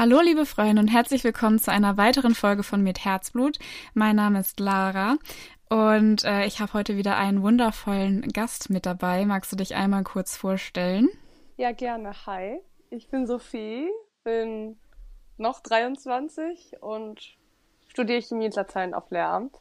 Hallo liebe Freunde und herzlich willkommen zu einer weiteren Folge von Mit Herzblut. Mein Name ist Lara und äh, ich habe heute wieder einen wundervollen Gast mit dabei. Magst du dich einmal kurz vorstellen? Ja, gerne. Hi, ich bin Sophie, bin noch 23 und studiere Chemie und Latein auf Lehramt.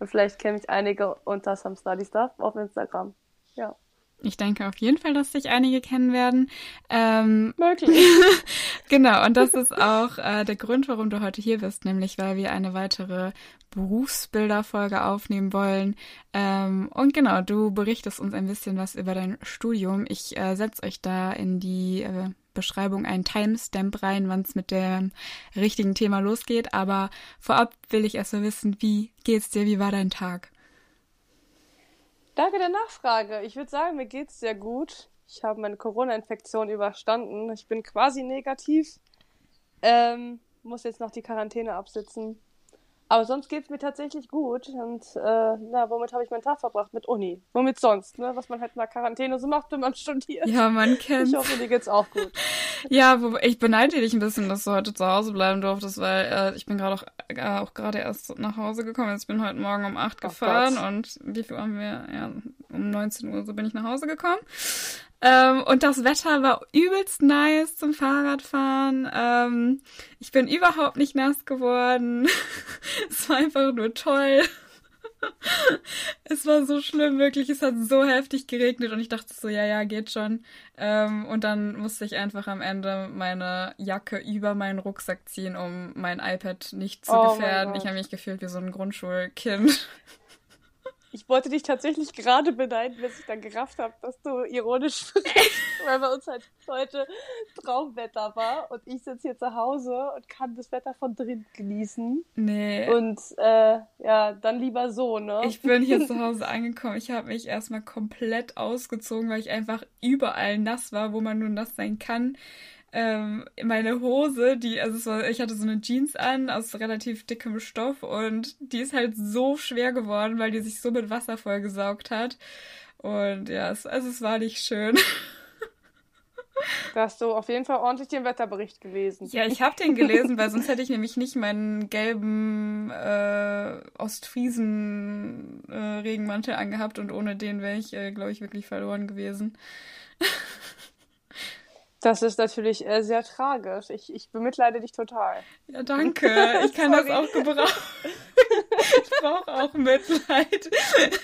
Und vielleicht kenne ich einige unter Some Study Stuff auf Instagram. Ja. Ich denke auf jeden Fall, dass sich einige kennen werden. Ähm, Möglich. genau, und das ist auch äh, der Grund, warum du heute hier bist, nämlich weil wir eine weitere Berufsbilderfolge aufnehmen wollen. Ähm, und genau, du berichtest uns ein bisschen was über dein Studium. Ich äh, setze euch da in die äh, Beschreibung einen Timestamp rein, wann es mit dem richtigen Thema losgeht. Aber vorab will ich erst mal wissen, wie geht's dir? Wie war dein Tag? Danke der Nachfrage. Ich würde sagen, mir geht's sehr gut. Ich habe meine Corona-Infektion überstanden. Ich bin quasi negativ. Ähm, muss jetzt noch die Quarantäne absitzen. Aber sonst geht's mir tatsächlich gut. Und äh, na, womit habe ich meinen Tag verbracht? Mit Uni. Womit sonst, ne? Was man halt in der Quarantäne so macht, wenn man studiert. Ja, man kennt. Ich hoffe, dir geht's auch gut. ja, wo, ich beneide dich ein bisschen, dass du heute zu Hause bleiben durftest, weil äh, ich bin gerade auch, äh, auch gerade erst nach Hause gekommen. Jetzt bin heute Morgen um 8 gefahren Gott. und wie viel haben wir? Ja, um 19 Uhr so bin ich nach Hause gekommen. Ähm, und das Wetter war übelst nice zum Fahrradfahren. Ähm, ich bin überhaupt nicht nass geworden. es war einfach nur toll. es war so schlimm, wirklich. Es hat so heftig geregnet und ich dachte so, ja, ja, geht schon. Ähm, und dann musste ich einfach am Ende meine Jacke über meinen Rucksack ziehen, um mein iPad nicht zu oh gefährden. Ich habe mich gefühlt wie so ein Grundschulkind. Ich wollte dich tatsächlich gerade beneiden, bis ich dann gerafft habe, dass du ironisch sprichst, weil bei uns halt heute Traumwetter war und ich sitze hier zu Hause und kann das Wetter von drin genießen. Nee. Und äh, ja, dann lieber so, ne? Ich bin hier zu Hause angekommen. Ich habe mich erstmal komplett ausgezogen, weil ich einfach überall nass war, wo man nur nass sein kann ähm, meine Hose, die, also war, ich hatte so eine Jeans an aus relativ dickem Stoff und die ist halt so schwer geworden, weil die sich so mit Wasser vollgesaugt hat. Und ja, es, also es war nicht schön. Da hast du auf jeden Fall ordentlich den Wetterbericht gelesen. Ja, ich habe den gelesen, weil sonst hätte ich nämlich nicht meinen gelben äh, Ostfriesen-Regenmantel äh, angehabt und ohne den wäre ich, äh, glaube ich, wirklich verloren gewesen. Das ist natürlich äh, sehr tragisch. Ich, ich bemitleide dich total. Ja, danke. Ich kann das auch gebrauchen. ich brauche auch Mitleid.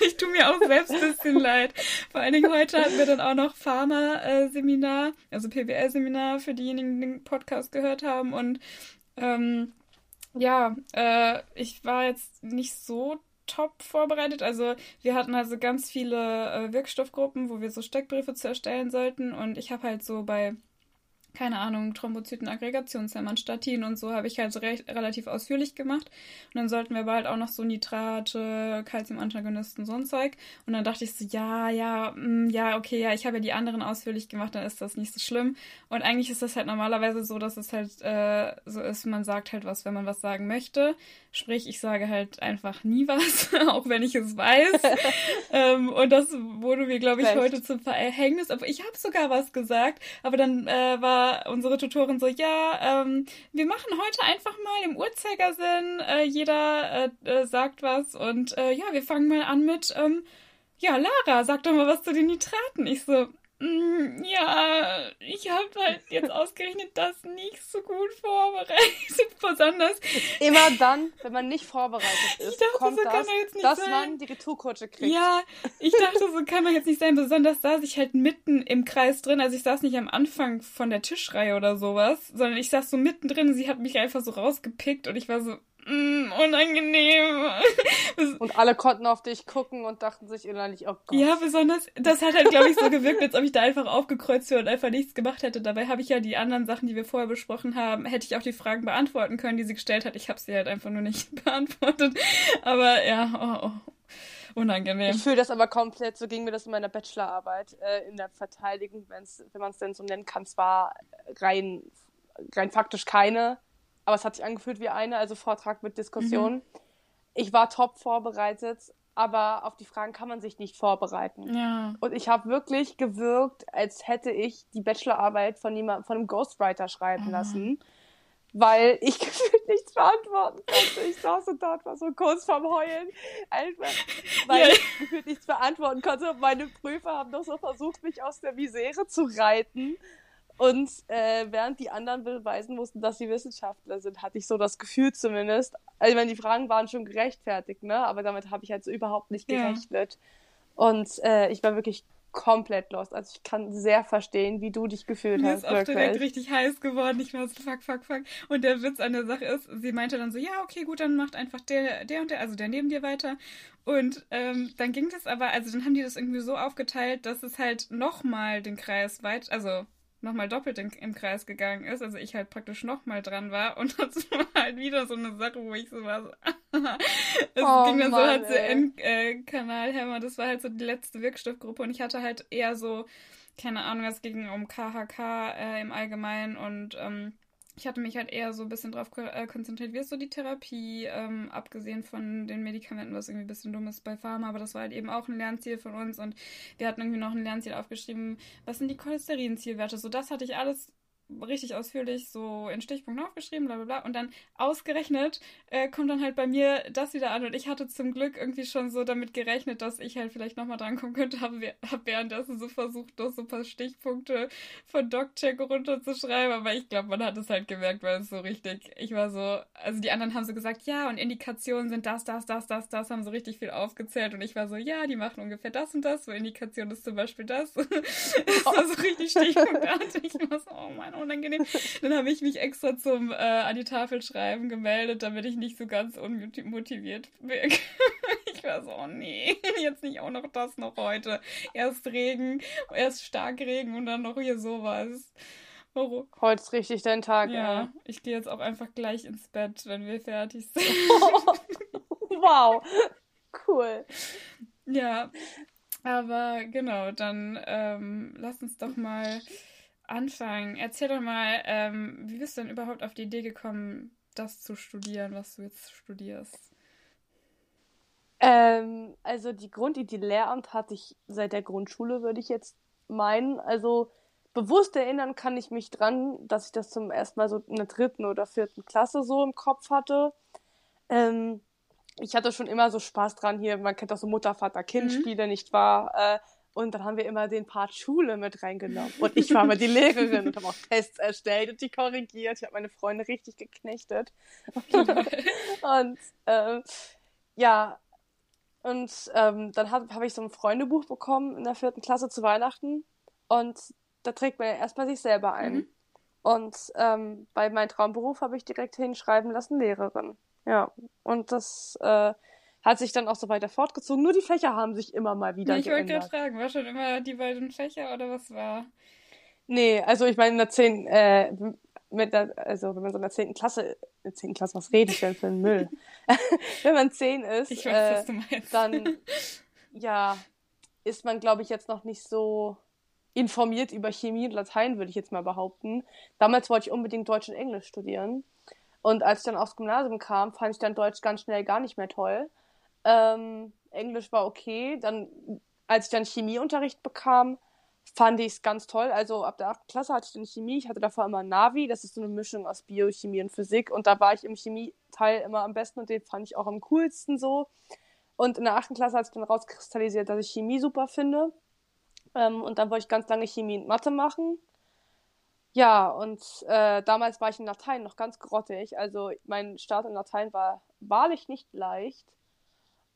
Ich tue mir auch selbst ein bisschen leid. Vor allen Dingen heute hatten wir dann auch noch Pharma-Seminar, also PBL-Seminar für diejenigen, die den Podcast gehört haben. Und ähm, ja, äh, ich war jetzt nicht so top vorbereitet. Also wir hatten also ganz viele äh, Wirkstoffgruppen, wo wir so Steckbriefe zu erstellen sollten. Und ich habe halt so bei keine Ahnung, Thrombozyten, Aggregationshemmern, Statin und so habe ich halt recht, relativ ausführlich gemacht. Und dann sollten wir bald auch noch so Nitrate, Calciumantagonisten, so ein Zeug. Und dann dachte ich so, ja, ja, mh, mm, ja, okay, ja, ich habe ja die anderen ausführlich gemacht, dann ist das nicht so schlimm. Und eigentlich ist das halt normalerweise so, dass es halt äh, so ist, man sagt halt was, wenn man was sagen möchte. Sprich, ich sage halt einfach nie was, auch wenn ich es weiß. ähm, und das wurde mir, glaube ich, Recht. heute zum Verhängnis. Aber ich habe sogar was gesagt, aber dann äh, war unsere Tutorin so, ja, ähm, wir machen heute einfach mal im Uhrzeigersinn, äh, jeder äh, äh, sagt was und äh, ja, wir fangen mal an mit, ähm, ja, Lara, sag doch mal was zu den Nitraten. Ich so, ja, ich habe halt jetzt ausgerechnet das nicht so gut vorbereitet. Besonders. Immer dann, wenn man nicht vorbereitet ist, dachte, kommt so das, dass sein. man die Retourkutsche kriegt. Ja, ich dachte, so kann man jetzt nicht sein. Besonders saß ich halt mitten im Kreis drin. Also ich saß nicht am Anfang von der Tischreihe oder sowas, sondern ich saß so mittendrin. Sie hat mich einfach so rausgepickt und ich war so, Mm, unangenehm. Und alle konnten auf dich gucken und dachten sich innerlich, oh Gott. Ja, besonders, das hat halt, glaube ich, so gewirkt, als ob ich da einfach aufgekreuzt wäre und einfach nichts gemacht hätte. Dabei habe ich ja die anderen Sachen, die wir vorher besprochen haben, hätte ich auch die Fragen beantworten können, die sie gestellt hat. Ich habe sie halt einfach nur nicht beantwortet. Aber ja, oh, oh. Unangenehm. Ich fühle das aber komplett, so ging mir das in meiner Bachelorarbeit, äh, in der Verteidigung, wenn's, wenn man es denn so nennen kann, zwar rein, rein faktisch keine, aber es hat sich angefühlt wie eine, also Vortrag mit Diskussion. Mhm. Ich war top vorbereitet, aber auf die Fragen kann man sich nicht vorbereiten. Ja. Und ich habe wirklich gewirkt, als hätte ich die Bachelorarbeit von jemand, von einem Ghostwriter schreiben oh. lassen, weil ich gefühlt nichts beantworten konnte. Ich saß und dort war so kurz vorm Heulen, einfach, weil ja. ich gefühlt nichts beantworten konnte. Und meine Prüfer haben doch so versucht, mich aus der Misere zu reiten. Und äh, während die anderen beweisen mussten, dass sie Wissenschaftler sind, hatte ich so das Gefühl zumindest. Also, ich meine, die Fragen waren schon gerechtfertigt, ne? Aber damit habe ich halt so überhaupt nicht gerechnet. Ja. Und äh, ich war wirklich komplett lost. Also ich kann sehr verstehen, wie du dich gefühlt Mir hast. Mir ist auch wirklich. direkt richtig heiß geworden. Ich war so, fuck, fuck, fuck. Und der Witz an der Sache ist, sie meinte dann so, ja, okay, gut, dann macht einfach der, der und der, also der neben dir weiter. Und ähm, dann ging das aber, also dann haben die das irgendwie so aufgeteilt, dass es halt nochmal den Kreis weit, also nochmal doppelt in, im Kreis gegangen ist. Also ich halt praktisch nochmal dran war. Und das war halt wieder so eine Sache, wo ich so war. So, es oh, ging dann Mann, so halt so Endkanalhämmer. Äh, das war halt so die letzte Wirkstoffgruppe. Und ich hatte halt eher so, keine Ahnung, es ging um KHK äh, im Allgemeinen und ähm, ich hatte mich halt eher so ein bisschen drauf äh, konzentriert, wie ist so die Therapie, ähm, abgesehen von den Medikamenten, was irgendwie ein bisschen dumm ist bei Pharma, aber das war halt eben auch ein Lernziel von uns und wir hatten irgendwie noch ein Lernziel aufgeschrieben, was sind die Cholesterinzielwerte, so das hatte ich alles richtig ausführlich so in Stichpunkten aufgeschrieben, bla bla bla. Und dann ausgerechnet äh, kommt dann halt bei mir das wieder an. Und ich hatte zum Glück irgendwie schon so damit gerechnet, dass ich halt vielleicht nochmal drankommen könnte. Habe hab währenddessen so versucht, noch so ein paar Stichpunkte von DocCheck runterzuschreiben. Aber ich glaube, man hat es halt gemerkt, weil es so richtig, ich war so, also die anderen haben so gesagt, ja, und Indikationen sind das, das, das, das, das, haben so richtig viel aufgezählt. Und ich war so, ja, die machen ungefähr das und das. So Indikation ist zum Beispiel das. das war so richtig stichpunktartig. Ich war so, oh mein unangenehm. Dann habe ich mich extra zum äh, an die Tafel schreiben gemeldet, damit ich nicht so ganz unmotiviert bin. ich war so, oh nee, jetzt nicht auch noch das noch heute. Erst Regen, erst stark Regen und dann noch hier sowas. Warum? Heute ist richtig dein Tag. Ja, ey. ich gehe jetzt auch einfach gleich ins Bett, wenn wir fertig sind. wow, cool. Ja, aber genau, dann ähm, lass uns doch mal anfangen. Erzähl doch mal, ähm, wie bist du denn überhaupt auf die Idee gekommen, das zu studieren, was du jetzt studierst? Ähm, also die Grundidee Lehramt hatte ich seit der Grundschule, würde ich jetzt meinen. Also bewusst erinnern kann ich mich dran, dass ich das zum ersten Mal so in der dritten oder vierten Klasse so im Kopf hatte. Ähm, ich hatte schon immer so Spaß dran hier, man kennt auch so Mutter, Vater, Kind-Spiele, mhm. nicht wahr? Äh, und dann haben wir immer den Part Schule mit reingenommen. Und ich war immer die Lehrerin und habe auch Tests erstellt und die korrigiert. Ich habe meine Freunde richtig geknechtet. und ähm, ja, und ähm, dann habe hab ich so ein Freundebuch bekommen in der vierten Klasse zu Weihnachten. Und da trägt man ja erstmal sich selber ein. Mhm. Und ähm, bei meinem Traumberuf habe ich direkt hinschreiben lassen, Lehrerin. Ja, und das äh, hat sich dann auch so weiter fortgezogen. Nur die Fächer haben sich immer mal wieder nee, ich geändert. Ich wollte gerade fragen, war schon immer die beiden Fächer oder was war? Nee, also ich meine in der 10, äh, mit der, also wenn man so in der 10. Klasse, in der 10. Klasse, was rede ich denn für einen Müll? wenn man 10 ist, ich weiß, äh, dann, ja, ist man, glaube ich, jetzt noch nicht so informiert über Chemie und Latein, würde ich jetzt mal behaupten. Damals wollte ich unbedingt Deutsch und Englisch studieren. Und als ich dann aufs Gymnasium kam, fand ich dann Deutsch ganz schnell gar nicht mehr toll. Ähm, Englisch war okay. Dann, als ich dann Chemieunterricht bekam, fand ich es ganz toll. Also ab der 8. Klasse hatte ich dann Chemie. Ich hatte davor immer Navi. Das ist so eine Mischung aus Biochemie und Physik. Und da war ich im Chemieteil immer am besten und den fand ich auch am coolsten so. Und in der 8. Klasse hat sich dann rauskristallisiert, dass ich Chemie super finde. Ähm, und dann wollte ich ganz lange Chemie und Mathe machen. Ja, und äh, damals war ich in Latein noch ganz grottig. Also mein Start in Latein war wahrlich nicht leicht.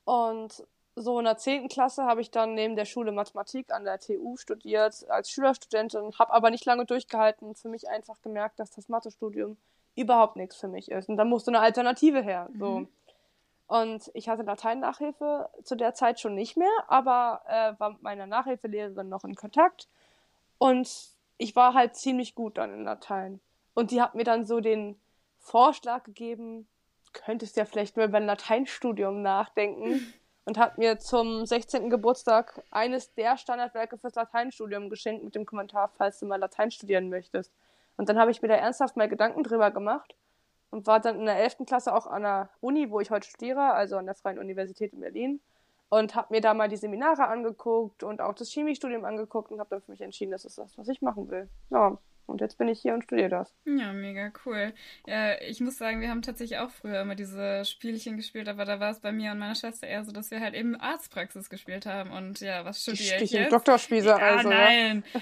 Und so in der 10. Klasse habe ich dann neben der Schule Mathematik an der TU studiert als Schülerstudentin, habe aber nicht lange durchgehalten, für mich einfach gemerkt, dass das Mathestudium überhaupt nichts für mich ist. Und dann musste eine Alternative her. So. Mhm. Und ich hatte Latein-Nachhilfe zu der Zeit schon nicht mehr, aber äh, war mit meiner Nachhilfelehrerin noch in Kontakt. Und ich war halt ziemlich gut dann in Latein. Und die hat mir dann so den Vorschlag gegeben, könntest ja vielleicht nur über ein Lateinstudium nachdenken. Und hat mir zum 16. Geburtstag eines der Standardwerke fürs Lateinstudium geschenkt mit dem Kommentar, falls du mal Latein studieren möchtest. Und dann habe ich mir da ernsthaft mal Gedanken drüber gemacht und war dann in der 11. Klasse auch an der Uni, wo ich heute studiere, also an der Freien Universität in Berlin. Und habe mir da mal die Seminare angeguckt und auch das Chemiestudium angeguckt und habe dann für mich entschieden, das ist das, was ich machen will. Ja, Und jetzt bin ich hier und studiere das. Ja, mega cool. Ja, ich muss sagen, wir haben tatsächlich auch früher immer diese Spielchen gespielt, aber da war es bei mir und meiner Schwester eher so, dass wir halt eben Arztpraxis gespielt haben. Und ja, was studiere ich jetzt? Doktorspießer ja, also. nein.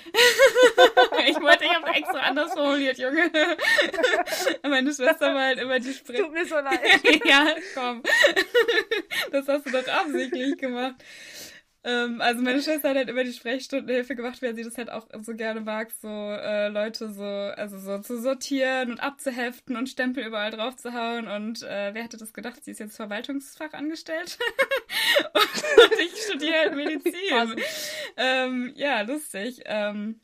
ich wollte, ich habe extra anders formuliert, Junge. Meine Schwester war halt immer die Sprich... Tut mir so leid. ja, komm. Das hast du doch absichtlich gemacht. Ähm, also meine Schwester hat halt immer die Sprechstundenhilfe gemacht, weil sie das halt auch so gerne mag, so äh, Leute so, also so zu sortieren und abzuheften und Stempel überall drauf zu hauen. Und äh, wer hätte das gedacht? Sie ist jetzt Verwaltungsfachangestellt. und ich studiere halt Medizin. ähm, ja, lustig. Ähm,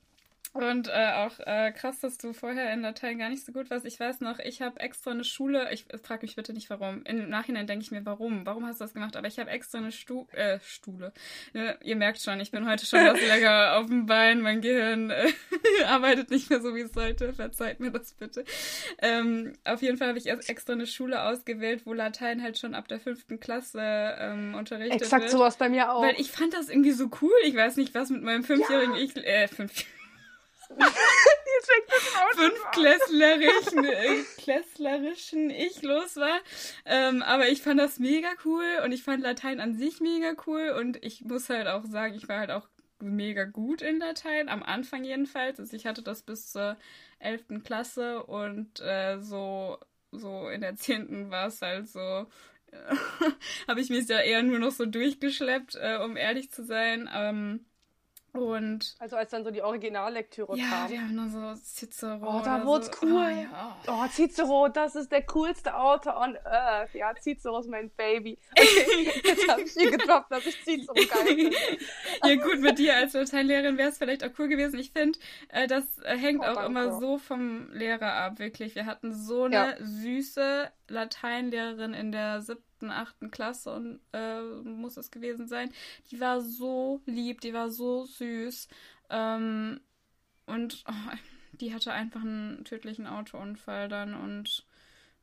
und äh, auch äh, krass, dass du vorher in Latein gar nicht so gut warst. Ich weiß noch, ich habe extra eine Schule, ich frage mich bitte nicht warum. Im Nachhinein denke ich mir, warum? Warum hast du das gemacht? Aber ich habe extra eine Stu äh, Stule. Ne, ihr merkt schon, ich bin heute schon was länger auf dem Bein. Mein Gehirn äh, arbeitet nicht mehr so, wie es sollte. Verzeiht mir das bitte. Ähm, auf jeden Fall habe ich extra eine Schule ausgewählt, wo Latein halt schon ab der fünften Klasse ähm, unterrichtet Exakt wird. sowas bei mir auch. Weil ich fand das irgendwie so cool. Ich weiß nicht, was mit meinem fünfjährigen ja. Ich, äh, fünf fünfklässlerischen äh, klässlerischen Ich los war. Ähm, aber ich fand das mega cool und ich fand Latein an sich mega cool und ich muss halt auch sagen, ich war halt auch mega gut in Latein, am Anfang jedenfalls. Also ich hatte das bis zur 11. Klasse und äh, so, so in der 10. war es halt so, habe ich mich ja eher nur noch so durchgeschleppt, äh, um ehrlich zu sein. Ähm, und also als dann so die Originallektüre ja, kam. Ja, wir haben dann so Cicero. Oh, da wurde so. cool. Oh, ja. oh, Cicero, das ist der coolste Autor on Earth. Ja, Cicero ist mein Baby. Okay, jetzt habe ich hier gedroppt, dass ich Cicero geil finde. ja gut, mit dir als Lateinlehrerin wäre es vielleicht auch cool gewesen. Ich finde, äh, das äh, hängt oh, auch danke. immer so vom Lehrer ab, wirklich. Wir hatten so eine ja. süße Lateinlehrerin in der siebten siebten, achten Klasse und äh, muss es gewesen sein. Die war so lieb, die war so süß. Ähm, und oh, die hatte einfach einen tödlichen Autounfall dann und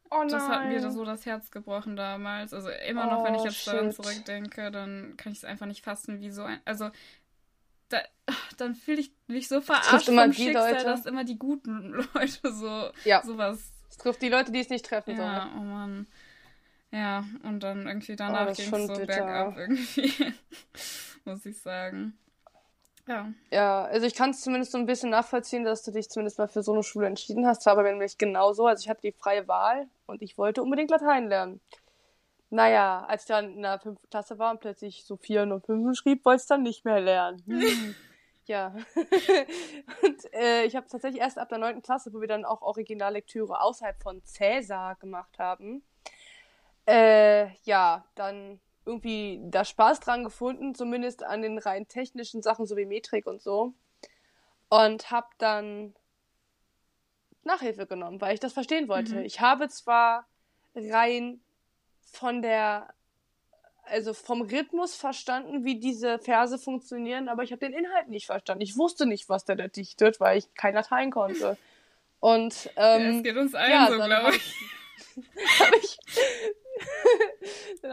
oh das hat mir so das Herz gebrochen damals. Also immer noch, oh, wenn ich jetzt shit. daran zurückdenke, dann kann ich es einfach nicht fassen, wie so ein. Also da, dann fühle ich mich so verarscht vom immer Schicksal, Leute. dass immer die guten Leute so ja. sowas. Es trifft die Leute, die es nicht treffen sollen. Ja, oh Mann. Ja, und dann irgendwie danach oh, ging es so bitter. bergab irgendwie, muss ich sagen. Ja. Ja, also ich kann es zumindest so ein bisschen nachvollziehen, dass du dich zumindest mal für so eine Schule entschieden hast. Aber wenn mich genauso, also ich hatte die freie Wahl und ich wollte unbedingt Latein lernen. Naja, als ich dann in der fünften Klasse war und plötzlich so vier und fünf schrieb, wollte ich dann nicht mehr lernen. Hm. ja. und äh, ich habe tatsächlich erst ab der neunten Klasse, wo wir dann auch Originallektüre außerhalb von Cäsar gemacht haben, äh, ja, dann irgendwie da Spaß dran gefunden, zumindest an den rein technischen Sachen, so wie Metrik und so. Und hab dann Nachhilfe genommen, weil ich das verstehen wollte. Mhm. Ich habe zwar rein von der, also vom Rhythmus verstanden, wie diese Verse funktionieren, aber ich habe den Inhalt nicht verstanden. Ich wusste nicht, was der da dichtet, weil ich kein Latein konnte. Und ähm, ja, es geht uns allen ja, so, glaube ich. Hab ich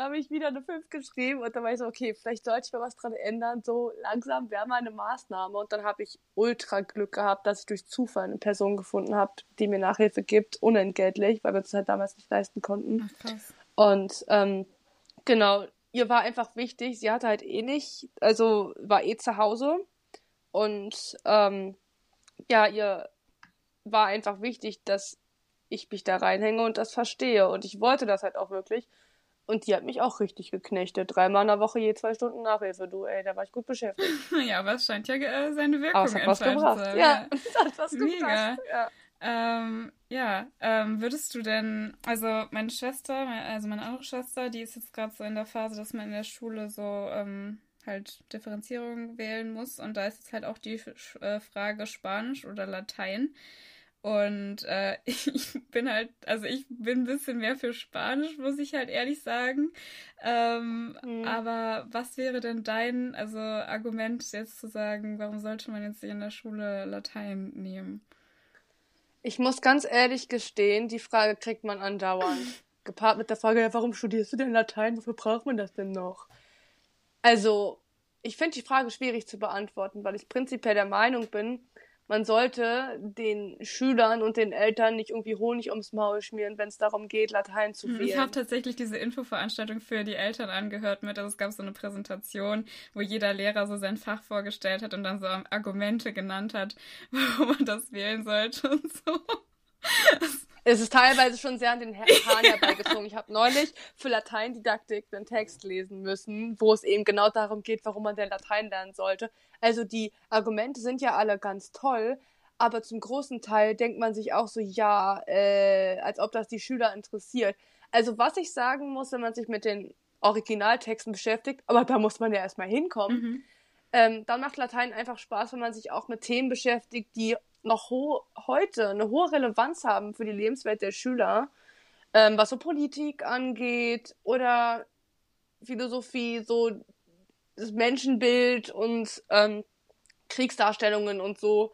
habe ich wieder eine 5 geschrieben und dann war ich so, okay, vielleicht sollte ich mal was dran ändern. So langsam wäre mal eine Maßnahme. Und dann habe ich ultra Glück gehabt, dass ich durch Zufall eine Person gefunden habe, die mir Nachhilfe gibt, unentgeltlich, weil wir es halt damals nicht leisten konnten. Ach, krass. Und ähm, genau, ihr war einfach wichtig. Sie hatte halt eh nicht, also war eh zu Hause. Und ähm, ja, ihr war einfach wichtig, dass ich mich da reinhänge und das verstehe. Und ich wollte das halt auch wirklich. Und die hat mich auch richtig geknechtet. Dreimal in der Woche je zwei Stunden Nachhilfe. Du, ey, da war ich gut beschäftigt. ja, aber es scheint ja äh, seine Wirkung aber es hat was gebracht. Sein. Ja, es hat was Mega. gebracht. Ja. Ähm, ja, ähm, würdest du denn, also meine Schwester, also meine andere Schwester, die ist jetzt gerade so in der Phase, dass man in der Schule so ähm, halt Differenzierung wählen muss und da ist jetzt halt auch die äh, Frage Spanisch oder Latein. Und äh, ich bin halt, also ich bin ein bisschen mehr für Spanisch, muss ich halt ehrlich sagen. Ähm, mhm. Aber was wäre denn dein, also Argument jetzt zu sagen, warum sollte man jetzt in der Schule Latein nehmen? Ich muss ganz ehrlich gestehen, die Frage kriegt man andauernd. Gepaart mit der Frage, ja, warum studierst du denn Latein? Wofür braucht man das denn noch? Also, ich finde die Frage schwierig zu beantworten, weil ich prinzipiell der Meinung bin, man sollte den Schülern und den Eltern nicht irgendwie Honig ums Maul schmieren, wenn es darum geht, Latein zu wählen. Ich habe tatsächlich diese Infoveranstaltung für die Eltern angehört mit. Also es gab so eine Präsentation, wo jeder Lehrer so sein Fach vorgestellt hat und dann so Argumente genannt hat, warum man das wählen sollte und so. Es ist teilweise schon sehr an den Haaren herbeigezogen. Ich habe neulich für Lateindidaktik einen Text lesen müssen, wo es eben genau darum geht, warum man denn Latein lernen sollte. Also die Argumente sind ja alle ganz toll, aber zum großen Teil denkt man sich auch so, ja, äh, als ob das die Schüler interessiert. Also was ich sagen muss, wenn man sich mit den Originaltexten beschäftigt, aber da muss man ja erstmal hinkommen, mhm. Ähm, dann macht Latein einfach Spaß, wenn man sich auch mit Themen beschäftigt, die noch heute eine hohe Relevanz haben für die Lebenswelt der Schüler, ähm, was so Politik angeht oder Philosophie, so das Menschenbild und ähm, Kriegsdarstellungen und so.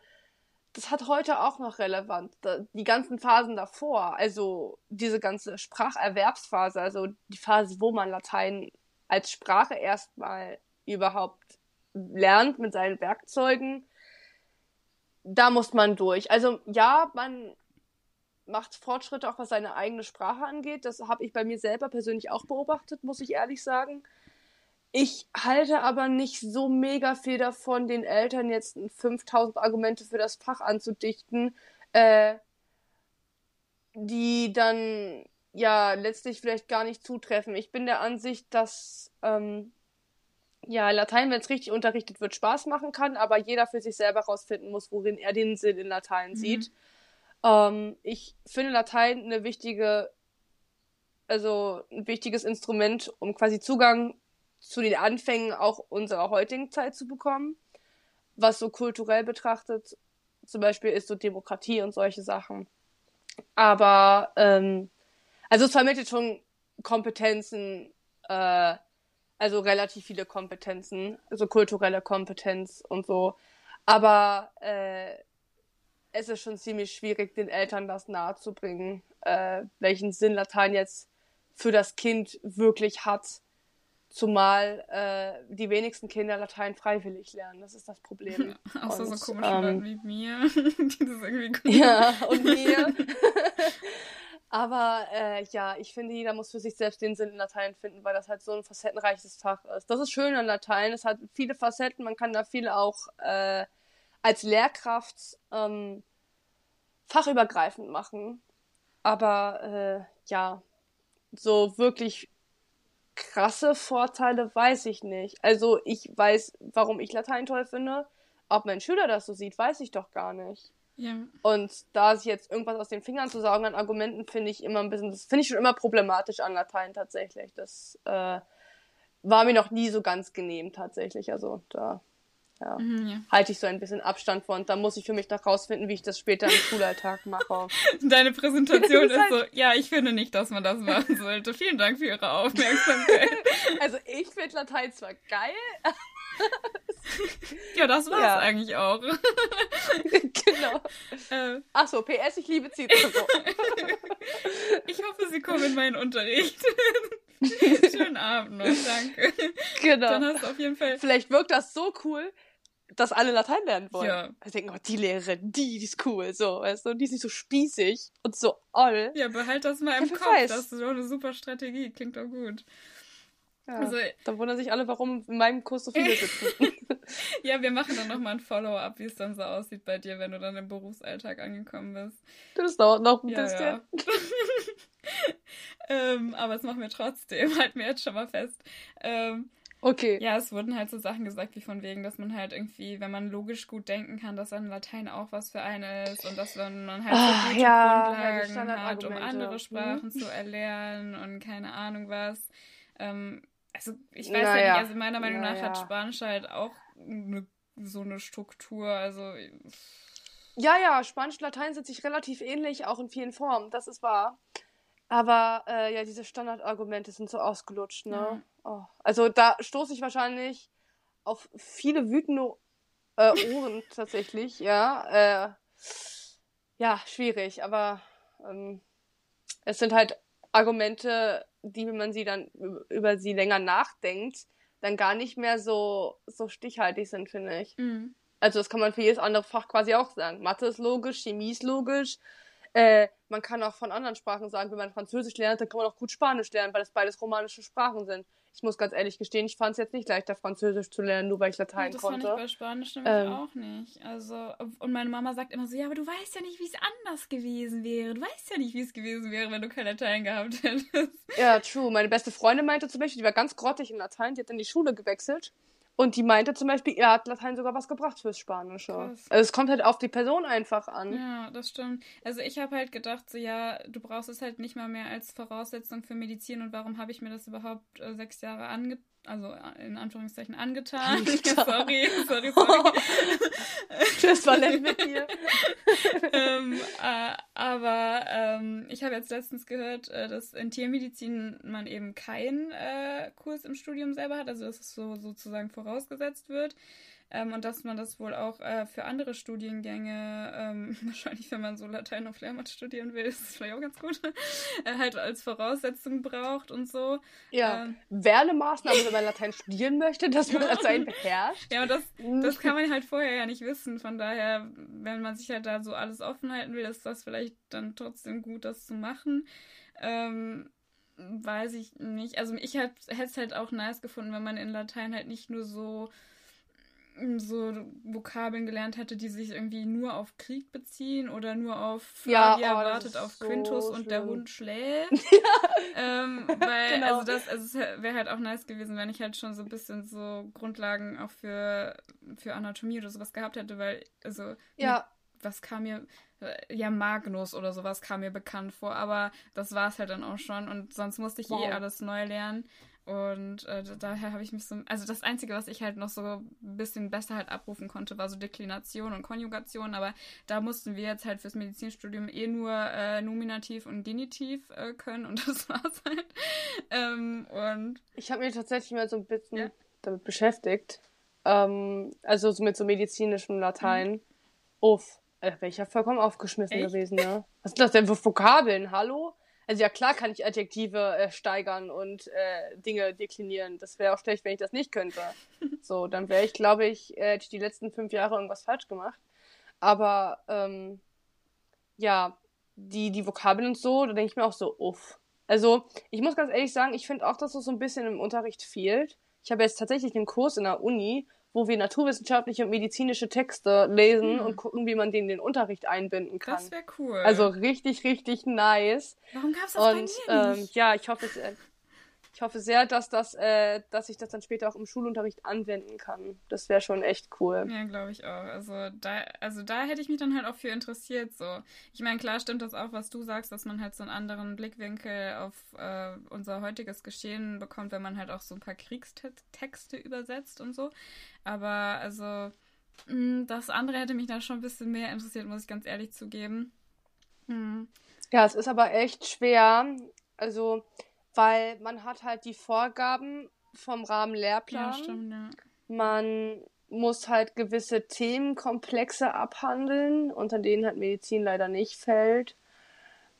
Das hat heute auch noch Relevanz. Die ganzen Phasen davor, also diese ganze Spracherwerbsphase, also die Phase, wo man Latein als Sprache erstmal überhaupt lernt mit seinen Werkzeugen, da muss man durch. Also ja, man macht Fortschritte auch was seine eigene Sprache angeht. Das habe ich bei mir selber persönlich auch beobachtet, muss ich ehrlich sagen. Ich halte aber nicht so mega viel davon, den Eltern jetzt 5000 Argumente für das Fach anzudichten, äh, die dann ja letztlich vielleicht gar nicht zutreffen. Ich bin der Ansicht, dass ähm, ja, Latein, wenn es richtig unterrichtet wird, Spaß machen kann, aber jeder für sich selber rausfinden muss, worin er den Sinn in Latein mhm. sieht. Ähm, ich finde Latein eine wichtige, also ein wichtiges Instrument, um quasi Zugang zu den Anfängen auch unserer heutigen Zeit zu bekommen. Was so kulturell betrachtet, zum Beispiel ist so Demokratie und solche Sachen. Aber ähm, also es vermittelt schon Kompetenzen, äh, also relativ viele Kompetenzen, also kulturelle Kompetenz und so. Aber äh, es ist schon ziemlich schwierig, den Eltern das nahezubringen, äh, welchen Sinn Latein jetzt für das Kind wirklich hat. Zumal äh, die wenigsten Kinder Latein freiwillig lernen. Das ist das Problem. Außer und, so komische ähm, Leute wie mir, die das irgendwie gut Ja, und mir. Aber äh, ja, ich finde, jeder muss für sich selbst den Sinn in Latein finden, weil das halt so ein facettenreiches Fach ist. Das ist schön an Latein. Es hat viele Facetten. Man kann da viel auch äh, als Lehrkraft ähm, fachübergreifend machen. Aber äh, ja, so wirklich krasse Vorteile weiß ich nicht. Also ich weiß, warum ich Latein toll finde. Ob mein Schüler das so sieht, weiß ich doch gar nicht. Ja. Und da sich jetzt irgendwas aus den Fingern zu saugen an Argumenten, finde ich immer ein bisschen, das finde ich schon immer problematisch an Latein tatsächlich. Das äh, war mir noch nie so ganz genehm tatsächlich. Also da ja, mhm, ja. halte ich so ein bisschen Abstand von. Da muss ich für mich noch rausfinden, wie ich das später im Schulalltag mache. Deine Präsentation ist, so, ja, ich finde nicht, dass man das machen sollte. Vielen Dank für Ihre Aufmerksamkeit. also ich finde Latein zwar geil, ja, das war's ja. eigentlich auch. genau. Äh, Achso, PS, ich liebe Zitron. ich hoffe, Sie kommen in meinen Unterricht. Schönen Abend noch, danke. Genau. Dann hast du auf jeden Fall. Vielleicht wirkt das so cool, dass alle Latein lernen wollen. Ja. Also denken, oh, die Lehrerin, die, die ist cool, so, weißt du, die ist nicht so spießig und so oll. Ja, behalt das mal im ja, Kopf. Weiß. Das ist doch eine super Strategie, klingt doch gut. Ja, also, da wundern sich alle, warum in meinem Kurs so viele sitzen. ja, wir machen dann nochmal ein Follow-up, wie es dann so aussieht bei dir, wenn du dann im Berufsalltag angekommen bist. Das dauert noch ein ja, bisschen. Ja. ähm, aber das machen wir trotzdem, halten wir jetzt schon mal fest. Ähm, okay. Ja, es wurden halt so Sachen gesagt, wie von wegen, dass man halt irgendwie, wenn man logisch gut denken kann, dass dann Latein auch was für einen ist und dass man halt so ah, gute ja, Grundlagen hat, um andere Sprachen mhm. zu erlernen und keine Ahnung was. Ähm, also ich weiß naja. ja nicht, also meiner Meinung naja. nach hat Spanisch halt auch eine, so eine Struktur, also. Ja, ja, Spanisch und Latein sind sich relativ ähnlich, auch in vielen Formen, das ist wahr. Aber äh, ja, diese Standardargumente sind so ausgelutscht, ne? Ja. Oh. Also da stoße ich wahrscheinlich auf viele wütende äh, Ohren tatsächlich, ja. Äh, ja, schwierig, aber ähm, es sind halt Argumente, die, wenn man sie dann über sie länger nachdenkt, dann gar nicht mehr so, so stichhaltig sind, finde ich. Mhm. Also das kann man für jedes andere Fach quasi auch sagen. Mathe ist logisch, Chemie ist logisch. Äh, man kann auch von anderen Sprachen sagen, wenn man Französisch lernt, dann kann man auch gut Spanisch lernen, weil das beides romanische Sprachen sind. Ich muss ganz ehrlich gestehen, ich fand es jetzt nicht leichter, Französisch zu lernen, nur weil ich Latein das konnte. Das fand ich bei Spanisch nämlich ähm, auch nicht. Also, und meine Mama sagt immer so, ja, aber du weißt ja nicht, wie es anders gewesen wäre. Du weißt ja nicht, wie es gewesen wäre, wenn du kein Latein gehabt hättest. Ja, true. Meine beste Freundin meinte zum Beispiel, die war ganz grottig in Latein, die hat in die Schule gewechselt. Und die meinte zum Beispiel, er hat Latein sogar was gebracht fürs Spanische. Krass. Also es kommt halt auf die Person einfach an. Ja, das stimmt. Also ich habe halt gedacht, so ja, du brauchst es halt nicht mal mehr als Voraussetzung für Medizin und warum habe ich mir das überhaupt äh, sechs Jahre angetan? Also äh, in Anführungszeichen angetan. angetan. sorry, sorry, sorry. Tschüss, nett mit dir. ähm, äh, aber ähm, ich habe jetzt letztens gehört, äh, dass in Tiermedizin man eben keinen äh, Kurs im Studium selber hat, also dass es so sozusagen vorausgesetzt wird. Ähm, und dass man das wohl auch äh, für andere Studiengänge, ähm, wahrscheinlich wenn man so Latein auf Lehramt studieren will, ist das vielleicht auch ganz gut, äh, halt als Voraussetzung braucht und so. Ja, ähm, wäre eine Maßnahme, wenn man Latein studieren möchte, dass man Latein beherrscht. Ja, und das, das kann man halt vorher ja nicht wissen. Von daher, wenn man sich halt da so alles offen halten will, ist das vielleicht dann trotzdem gut, das zu machen. Ähm, weiß ich nicht. Also ich hätte es halt auch nice gefunden, wenn man in Latein halt nicht nur so so Vokabeln gelernt hätte, die sich irgendwie nur auf Krieg beziehen oder nur auf Flavia ja, oh, wartet auf so Quintus schlimm. und der Hund schläft. ähm, weil, genau. also das, also es wäre halt auch nice gewesen, wenn ich halt schon so ein bisschen so Grundlagen auch für, für Anatomie oder sowas gehabt hätte, weil, also, ja. Was kam mir, ja, Magnus oder sowas kam mir bekannt vor, aber das war es halt dann auch schon und sonst musste ich eh wow. eh alles neu lernen. Und äh, daher habe ich mich so. Also das Einzige, was ich halt noch so ein bisschen besser halt abrufen konnte, war so Deklination und Konjugation. Aber da mussten wir jetzt halt fürs Medizinstudium eh nur äh, Nominativ und Genitiv äh, können und das war's halt. Ähm, und ich habe mich tatsächlich mal so ein bisschen ja? damit beschäftigt. Ähm, also so mit so medizinischem Latein. Mhm. Uff. Äh, wäre ich ja vollkommen aufgeschmissen Echt? gewesen, ne? Was ist das denn für Vokabeln? Hallo? Also ja klar kann ich Adjektive äh, steigern und äh, Dinge deklinieren. Das wäre auch schlecht, wenn ich das nicht könnte. So, dann wäre ich, glaube ich, äh, die letzten fünf Jahre irgendwas falsch gemacht. Aber ähm, ja, die, die Vokabeln und so, da denke ich mir auch so, uff. Also, ich muss ganz ehrlich sagen, ich finde auch, dass es so ein bisschen im Unterricht fehlt. Ich habe jetzt tatsächlich einen Kurs in der Uni, wo wir naturwissenschaftliche und medizinische Texte lesen hm. und gucken, wie man den in den Unterricht einbinden kann. Das wäre cool. Also richtig, richtig nice. Warum gab's das und, bei mir nicht? Ähm, ja, ich hoffe, äh, ich hoffe sehr, dass das, äh, dass ich das dann später auch im Schulunterricht anwenden kann. Das wäre schon echt cool. Ja, glaube ich auch. Also da, also da hätte ich mich dann halt auch für interessiert. So, ich meine, klar stimmt das auch, was du sagst, dass man halt so einen anderen Blickwinkel auf äh, unser heutiges Geschehen bekommt, wenn man halt auch so ein paar Kriegstexte übersetzt und so. Aber also hm, das andere hätte mich da schon ein bisschen mehr interessiert, muss ich ganz ehrlich zugeben. Hm. Ja, es ist aber echt schwer. Also weil man hat halt die Vorgaben vom Rahmenlehrplan. Ja, stimmt, ja. Man muss halt gewisse Themenkomplexe abhandeln, unter denen halt Medizin leider nicht fällt.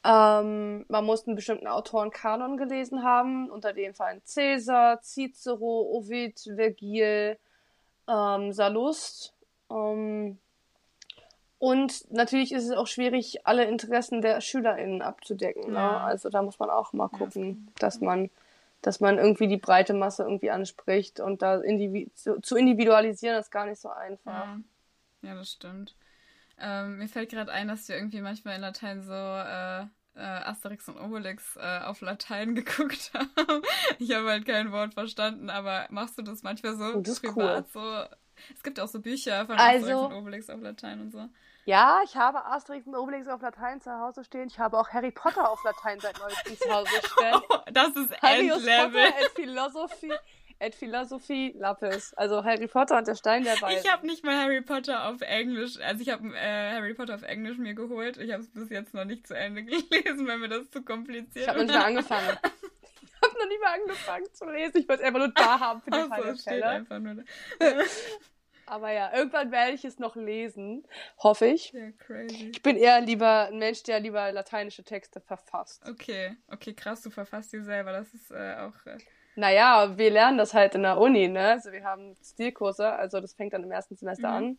Ähm, man muss einen bestimmten Autorenkanon gelesen haben, unter denen fallen Caesar, Cicero, Ovid, Vergil, ähm, Sallust. Ähm, und natürlich ist es auch schwierig, alle Interessen der SchülerInnen abzudecken. Ne? Ja. Ne? Also da muss man auch mal gucken, ja. dass man, dass man irgendwie die breite Masse irgendwie anspricht und da individu zu, individualisieren ist gar nicht so einfach. Ja, ja das stimmt. Ähm, mir fällt gerade ein, dass wir irgendwie manchmal in Latein so äh, äh, Asterix und Obelix äh, auf Latein geguckt haben. ich habe halt kein Wort verstanden, aber machst du das manchmal so das privat? Cool. So, es gibt auch so Bücher von also, Asterix und Obelix auf Latein und so. Ja, ich habe Asterix und Obelix auf Latein zu Hause stehen. Ich habe auch Harry Potter auf Latein seit neuestem zu Hause stehen. Oh, das ist Endlevel. Potter et Philosophy, et Philosophy Lapis. Also Harry Potter und der Stein der Weisen. Ich habe nicht mal Harry Potter auf Englisch. Also ich habe äh, Harry Potter auf Englisch mir geholt. Ich habe es bis jetzt noch nicht zu Ende gelesen, weil mir das zu kompliziert ist. Ich habe noch nicht mal angefangen. ich habe noch nicht mal angefangen zu lesen. Ich wollte es einfach nur da haben für die Fall der Fälle. Einfach nur Aber ja, irgendwann werde ich es noch lesen, hoffe ich. Ja, crazy. Ich bin eher lieber ein Mensch, der lieber lateinische Texte verfasst. Okay, okay, krass, du verfasst die selber. Das ist äh, auch. Äh... Naja, wir lernen das halt in der Uni, ne? Also wir haben Stilkurse, also das fängt dann im ersten Semester mhm.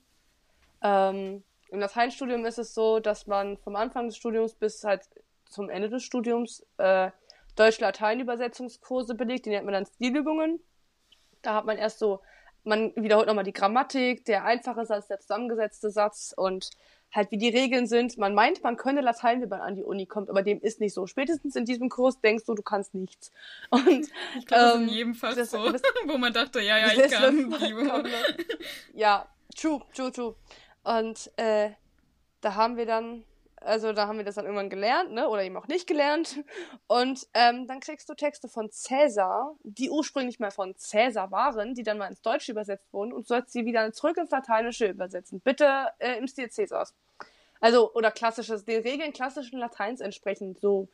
an. Ähm, Im Lateinstudium ist es so, dass man vom Anfang des Studiums bis halt zum Ende des Studiums äh, Deutsch-Latein-Übersetzungskurse belegt, die nennt man dann Stilübungen. Da hat man erst so, man wiederholt nochmal die Grammatik, der einfache Satz, der zusammengesetzte Satz und halt wie die Regeln sind. Man meint, man könne Latein, wenn man an die Uni kommt, aber dem ist nicht so. Spätestens in diesem Kurs denkst du, du kannst nichts. Und ich glaube, ähm, in jedem Fall das, so, das, wo man dachte, ja, ja, ich kann. kann ja, true, true, true. Und äh, da haben wir dann also da haben wir das dann irgendwann gelernt, ne? Oder eben auch nicht gelernt. Und ähm, dann kriegst du Texte von Cäsar, die ursprünglich mal von Cäsar waren, die dann mal ins Deutsche übersetzt wurden und sollst sie wieder zurück ins Lateinische übersetzen. Bitte äh, im Stil Cäsars. Also, oder klassisches, den Regeln klassischen Lateins entsprechend so.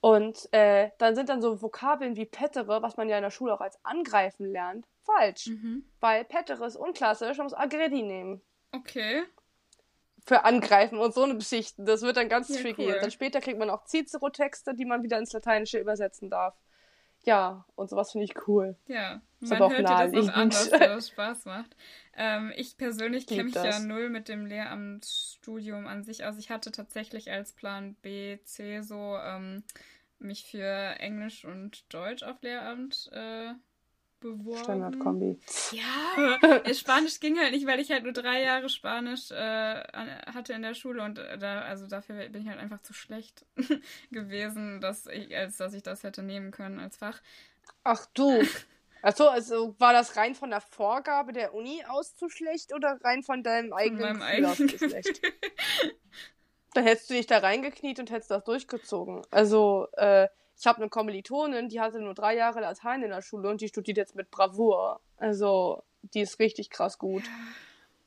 Und äh, dann sind dann so Vokabeln wie pettere, was man ja in der Schule auch als angreifen lernt, falsch. Mhm. Weil pettere ist unklassisch, man muss aggredi nehmen. Okay für angreifen und so eine Geschichte. Das wird dann ganz ja, tricky. Cool. Dann später kriegt man auch Cicero-Texte, die man wieder ins Lateinische übersetzen darf. Ja, und sowas finde ich cool. Ja, ist man hört das auch anders, dass Spaß macht. Ähm, ich persönlich kenne mich das. ja null mit dem Lehramtsstudium an sich Also Ich hatte tatsächlich als Plan B, C so ähm, mich für Englisch und Deutsch auf Lehramt äh, beworben. Standardkombi. Ja, Spanisch ging halt nicht, weil ich halt nur drei Jahre Spanisch äh, hatte in der Schule und äh, da, also dafür bin ich halt einfach zu schlecht gewesen, dass ich, als dass ich das hätte nehmen können als Fach. Ach du. Achso, also war das rein von der Vorgabe der Uni aus zu schlecht oder rein von deinem eigenen von meinem eigenen zu schlecht? Dann hättest du dich da reingekniet und hättest das durchgezogen. Also, äh, ich habe eine Kommilitonin, die hatte nur drei Jahre Latein in der Schule und die studiert jetzt mit Bravour. Also, die ist richtig krass gut.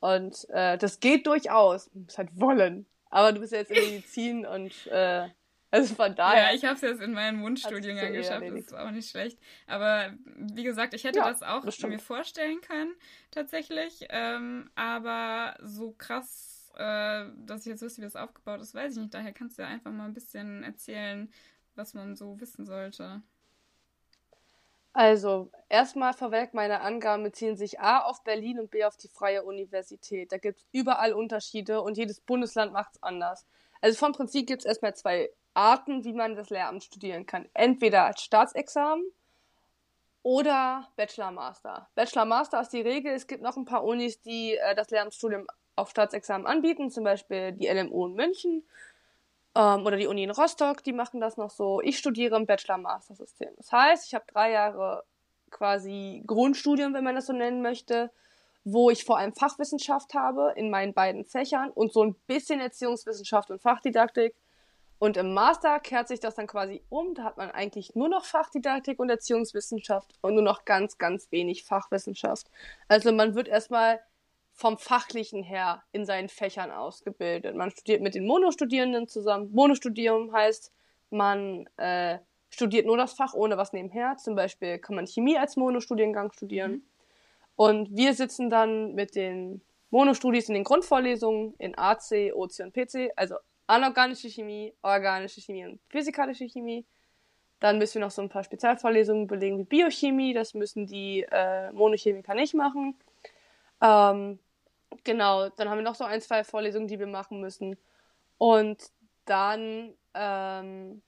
Und äh, das geht durchaus. Du musst halt wollen. Aber du bist ja jetzt in Medizin und äh, also von daher. Ja, ich habe es jetzt in meinen Wunschstudiengang geschafft. Das ist auch nicht schlecht. Aber wie gesagt, ich hätte ja, das auch das mir vorstellen können, tatsächlich. Ähm, aber so krass, äh, dass ich jetzt wüsste, wie das aufgebaut ist, weiß ich nicht. Daher kannst du ja einfach mal ein bisschen erzählen, was man so wissen sollte? Also, erstmal vorweg, meine Angaben beziehen sich A auf Berlin und B auf die Freie Universität. Da gibt es überall Unterschiede und jedes Bundesland macht es anders. Also vom Prinzip gibt es erstmal zwei Arten, wie man das Lehramt studieren kann. Entweder als Staatsexamen oder Bachelor-Master. Bachelor-Master ist die Regel. Es gibt noch ein paar Unis, die äh, das Lehramtsstudium auf Staatsexamen anbieten, zum Beispiel die LMU in München ähm, oder die Uni in Rostock, die machen das noch so. Ich studiere im Bachelor-Master-System. Das heißt, ich habe drei Jahre quasi Grundstudium, wenn man das so nennen möchte, wo ich vor allem Fachwissenschaft habe in meinen beiden Fächern und so ein bisschen Erziehungswissenschaft und Fachdidaktik. Und im Master kehrt sich das dann quasi um. Da hat man eigentlich nur noch Fachdidaktik und Erziehungswissenschaft und nur noch ganz, ganz wenig Fachwissenschaft. Also man wird erstmal vom Fachlichen her in seinen Fächern ausgebildet. Man studiert mit den Monostudierenden zusammen. Monostudium heißt, man äh, studiert nur das Fach ohne was nebenher. Zum Beispiel kann man Chemie als Monostudiengang studieren. Mhm. Und wir sitzen dann mit den Monostudis in den Grundvorlesungen in AC, OC und PC, also anorganische Chemie, organische Chemie und physikalische Chemie. Dann müssen wir noch so ein paar Spezialvorlesungen belegen wie Biochemie, das müssen die äh, Monochemiker nicht machen. Ähm, Genau, dann haben wir noch so ein, zwei Vorlesungen, die wir machen müssen. Und dann, ähm,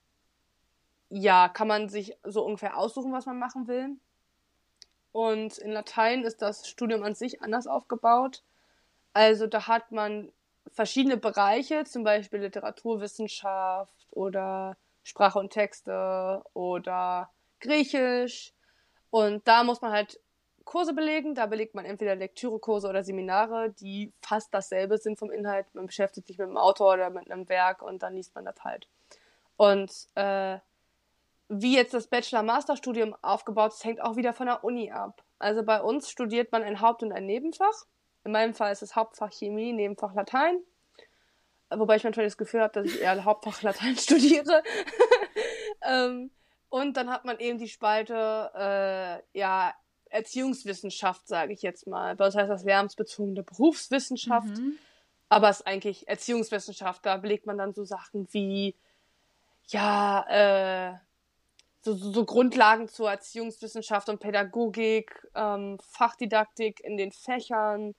ja, kann man sich so ungefähr aussuchen, was man machen will. Und in Latein ist das Studium an sich anders aufgebaut. Also da hat man verschiedene Bereiche, zum Beispiel Literaturwissenschaft oder Sprache und Texte oder Griechisch. Und da muss man halt Kurse belegen. Da belegt man entweder Lektürekurse oder Seminare, die fast dasselbe sind vom Inhalt. Man beschäftigt sich mit einem Autor oder mit einem Werk und dann liest man das halt. Und äh, wie jetzt das Bachelor-Master-Studium aufgebaut ist, hängt auch wieder von der Uni ab. Also bei uns studiert man ein Haupt- und ein Nebenfach. In meinem Fall ist es Hauptfach Chemie, Nebenfach Latein. Wobei ich manchmal das Gefühl habe, dass ich eher Hauptfach Latein studiere. ähm, und dann hat man eben die Spalte, äh, ja, Erziehungswissenschaft, sage ich jetzt mal. Uns heißt das lärmsbezogene Berufswissenschaft. Mhm. Aber es ist eigentlich Erziehungswissenschaft. Da belegt man dann so Sachen wie, ja, äh, so, so, so Grundlagen zur Erziehungswissenschaft und Pädagogik, ähm, Fachdidaktik in den Fächern,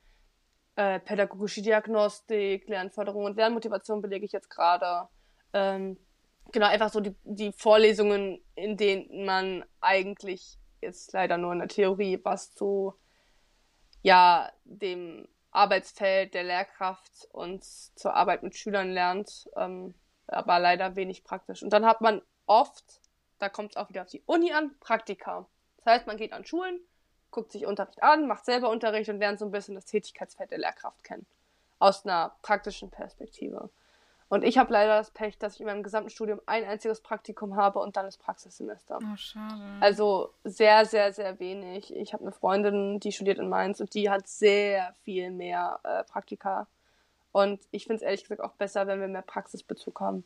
äh, pädagogische Diagnostik, Lernförderung und Lernmotivation belege ich jetzt gerade. Ähm, genau, einfach so die, die Vorlesungen, in denen man eigentlich jetzt leider nur in der Theorie was zu ja, dem Arbeitsfeld der Lehrkraft und zur Arbeit mit Schülern lernt, ähm, aber leider wenig praktisch. Und dann hat man oft, da kommt es auch wieder auf die Uni an, Praktika. Das heißt, man geht an Schulen, guckt sich Unterricht an, macht selber Unterricht und lernt so ein bisschen das Tätigkeitsfeld der Lehrkraft kennen. Aus einer praktischen Perspektive. Und ich habe leider das Pech, dass ich in meinem gesamten Studium ein einziges Praktikum habe und dann das Praxissemester. Oh, schade. Also sehr, sehr, sehr wenig. Ich habe eine Freundin, die studiert in Mainz und die hat sehr viel mehr äh, Praktika. Und ich finde es ehrlich gesagt auch besser, wenn wir mehr Praxisbezug haben.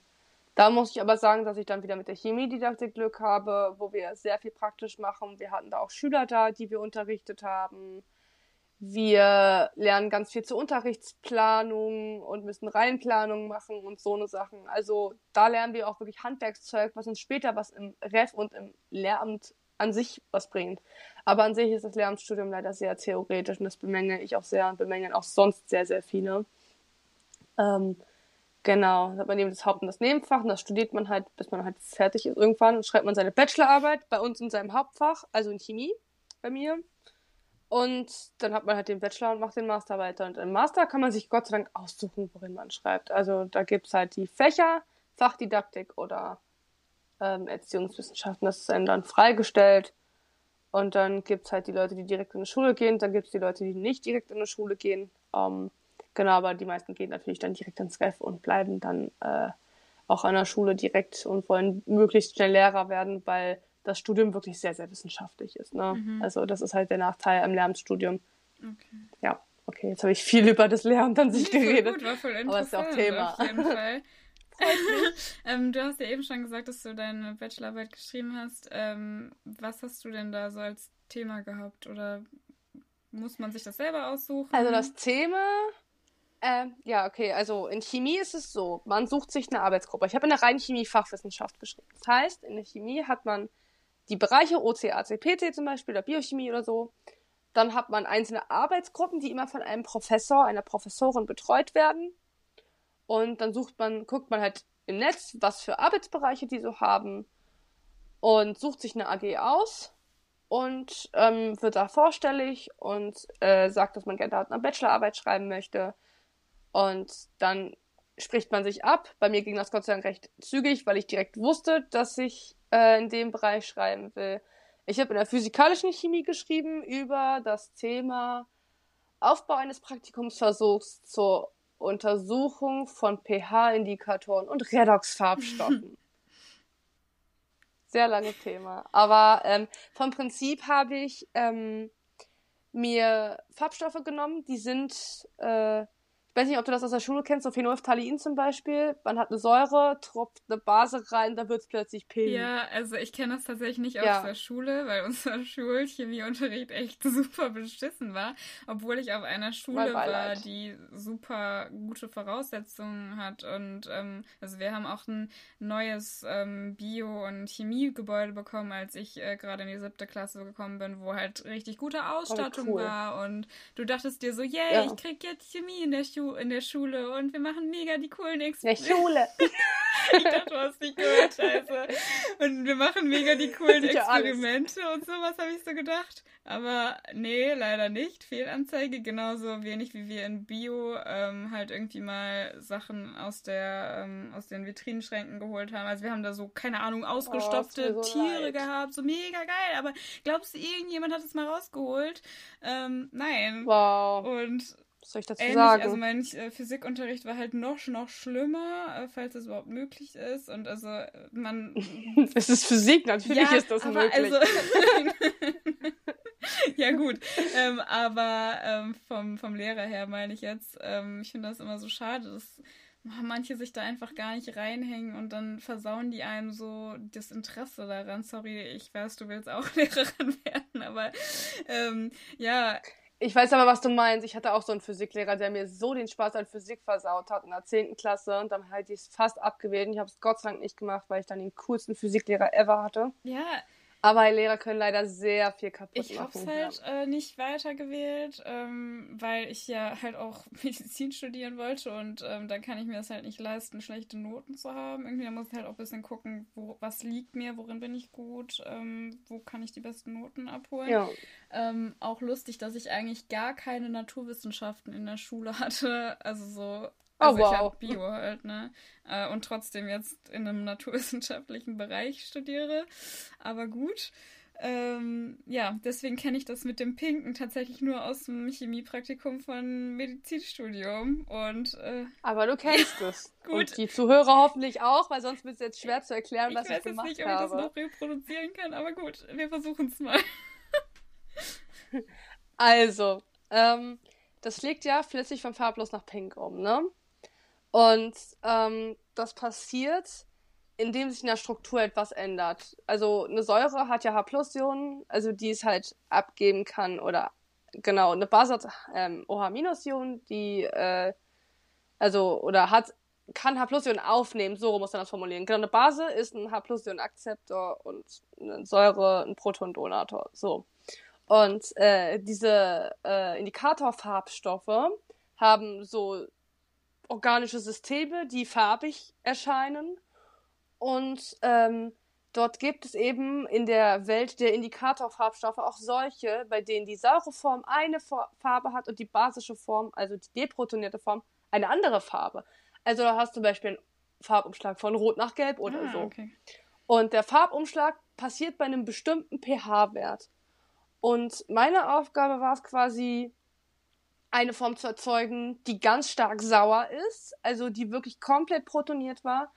Da muss ich aber sagen, dass ich dann wieder mit der Chemiedidaktik Glück habe, wo wir sehr viel praktisch machen. Wir hatten da auch Schüler da, die wir unterrichtet haben. Wir lernen ganz viel zur Unterrichtsplanung und müssen Reihenplanung machen und so eine Sachen. Also da lernen wir auch wirklich Handwerkszeug, was uns später was im Ref und im Lehramt an sich was bringt. Aber an sich ist das Lehramtsstudium leider sehr theoretisch und das bemängel ich auch sehr und bemängeln auch sonst sehr, sehr viele. Ähm, genau, da hat man eben das Haupt- und das Nebenfach und das studiert man halt, bis man halt fertig ist. Irgendwann schreibt man seine Bachelorarbeit bei uns in seinem Hauptfach, also in Chemie bei mir. Und dann hat man halt den Bachelor und macht den Master weiter. Und im Master kann man sich Gott sei Dank aussuchen, worin man schreibt. Also da gibt es halt die Fächer, Fachdidaktik oder ähm, Erziehungswissenschaften. Das ist einem dann freigestellt. Und dann gibt es halt die Leute, die direkt in die Schule gehen. Dann gibt es die Leute, die nicht direkt in die Schule gehen. Ähm, genau, aber die meisten gehen natürlich dann direkt ins Ref und bleiben dann äh, auch an der Schule direkt und wollen möglichst schnell Lehrer werden, weil das Studium wirklich sehr, sehr wissenschaftlich ist. Ne? Mhm. Also das ist halt der Nachteil am Lehramtsstudium. Okay. Ja, okay, jetzt habe ich viel über das Lehramt an sich nee, geredet. Gut, war voll. Aber es ist auch Thema. Auf jeden Fall. ähm, du hast ja eben schon gesagt, dass du deine Bachelorarbeit geschrieben hast. Ähm, was hast du denn da so als Thema gehabt? Oder muss man sich das selber aussuchen? Also das Thema, äh, ja, okay, also in Chemie ist es so, man sucht sich eine Arbeitsgruppe. Ich habe in der reinen Chemie Fachwissenschaft geschrieben. Das heißt, in der Chemie hat man die Bereiche OCAC, PT zum Beispiel oder Biochemie oder so. Dann hat man einzelne Arbeitsgruppen, die immer von einem Professor, einer Professorin betreut werden. Und dann sucht man, guckt man halt im Netz, was für Arbeitsbereiche die so haben und sucht sich eine AG aus und ähm, wird da vorstellig und äh, sagt, dass man gerne eine Bachelorarbeit schreiben möchte. Und dann spricht man sich ab. Bei mir ging das Gott sei Dank recht zügig, weil ich direkt wusste, dass ich äh, in dem Bereich schreiben will. Ich habe in der physikalischen Chemie geschrieben über das Thema Aufbau eines Praktikumsversuchs zur Untersuchung von pH-Indikatoren und Redoxfarbstoffen. Sehr langes Thema. Aber ähm, vom Prinzip habe ich ähm, mir Farbstoffe genommen, die sind äh, weiß nicht, ob du das aus der Schule kennst, so Phenolphthalein zum Beispiel. Man hat eine Säure, tropft eine Base rein, dann wird es plötzlich pink. Ja, also ich kenne das tatsächlich nicht ja. aus der Schule, weil unser Schulchemieunterricht echt super beschissen war. Obwohl ich auf einer Schule war, die super gute Voraussetzungen hat. Und ähm, also wir haben auch ein neues ähm, Bio- und Chemiegebäude bekommen, als ich äh, gerade in die siebte Klasse gekommen bin, wo halt richtig gute oh, Ausstattung oh, cool. war. Und du dachtest dir so, yay, yeah, ja. ich krieg jetzt Chemie in der Schule in der Schule und wir machen mega die coolen Experimente. Der Schule. ich dachte, du hast nicht gehört, scheiße. Und wir machen mega die coolen Experimente ja und sowas, habe ich so gedacht. Aber nee, leider nicht. Fehlanzeige, genauso wenig wie wir in Bio ähm, halt irgendwie mal Sachen aus der ähm, aus den Vitrinenschränken geholt haben. Also wir haben da so, keine Ahnung, ausgestopfte oh, so Tiere leid. gehabt. So mega geil. Aber glaubst du, irgendjemand hat es mal rausgeholt? Ähm, nein. Wow. Und was soll ich dazu Ähnlich, sagen? Also mein äh, Physikunterricht war halt noch, noch schlimmer, äh, falls es überhaupt möglich ist. Und also äh, man. es ist Physik, natürlich ja, ist das möglich. Also, ja, gut. Ähm, aber ähm, vom, vom Lehrer her meine ich jetzt, ähm, ich finde das immer so schade, dass manche sich da einfach gar nicht reinhängen und dann versauen die einem so das Interesse daran. Sorry, ich weiß, du willst auch Lehrerin werden, aber ähm, ja, ich weiß aber, was du meinst. Ich hatte auch so einen Physiklehrer, der mir so den Spaß an Physik versaut hat in der 10. Klasse und dann halt ich es fast abgewählt. Ich habe es Gott sei Dank nicht gemacht, weil ich dann den coolsten Physiklehrer ever hatte. Ja, Aber Lehrer können leider sehr viel kaputt ich machen. Ich habe es halt äh, nicht weitergewählt, ähm, weil ich ja halt auch Medizin studieren wollte und ähm, dann kann ich mir das halt nicht leisten, schlechte Noten zu haben. Irgendwie da muss ich halt auch ein bisschen gucken, wo, was liegt mir, worin bin ich gut, ähm, wo kann ich die besten Noten abholen. Ja. Ähm, auch lustig, dass ich eigentlich gar keine Naturwissenschaften in der Schule hatte. Also so also oh, wow. ich habe Bio halt, ne? Äh, und trotzdem jetzt in einem naturwissenschaftlichen Bereich studiere. Aber gut. Ähm, ja, deswegen kenne ich das mit dem Pinken tatsächlich nur aus dem Chemiepraktikum von Medizinstudium. Und, äh, Aber du kennst es. Gut. Und die Zuhörer hoffentlich auch, weil sonst wird es jetzt schwer zu erklären, was ich, ich gemacht habe. Ich weiß nicht, ob ich das noch reproduzieren kann, aber gut, wir versuchen es mal. also, ähm, das schlägt ja flüssig von farblos nach pink um, ne? Und ähm, das passiert, indem sich in der Struktur etwas ändert. Also eine Säure hat ja H-Ionen, also die es halt abgeben kann oder genau, eine Base hat ähm, OH-Ionen, die äh, also oder hat kann H-Ionen aufnehmen, so muss man das formulieren. Genau, eine Base ist ein H-Ionen-Akzeptor und eine Säure ein Protondonator. So. Und äh, diese äh, Indikatorfarbstoffe haben so organische Systeme, die farbig erscheinen. Und ähm, dort gibt es eben in der Welt der Indikatorfarbstoffe auch solche, bei denen die saure Form eine Farbe hat und die basische Form, also die deprotonierte Form, eine andere Farbe. Also da hast du zum Beispiel einen Farbumschlag von Rot nach Gelb oder ah, so. Okay. Und der Farbumschlag passiert bei einem bestimmten pH-Wert. Und meine Aufgabe war es quasi, eine Form zu erzeugen, die ganz stark sauer ist, also die wirklich komplett protoniert war.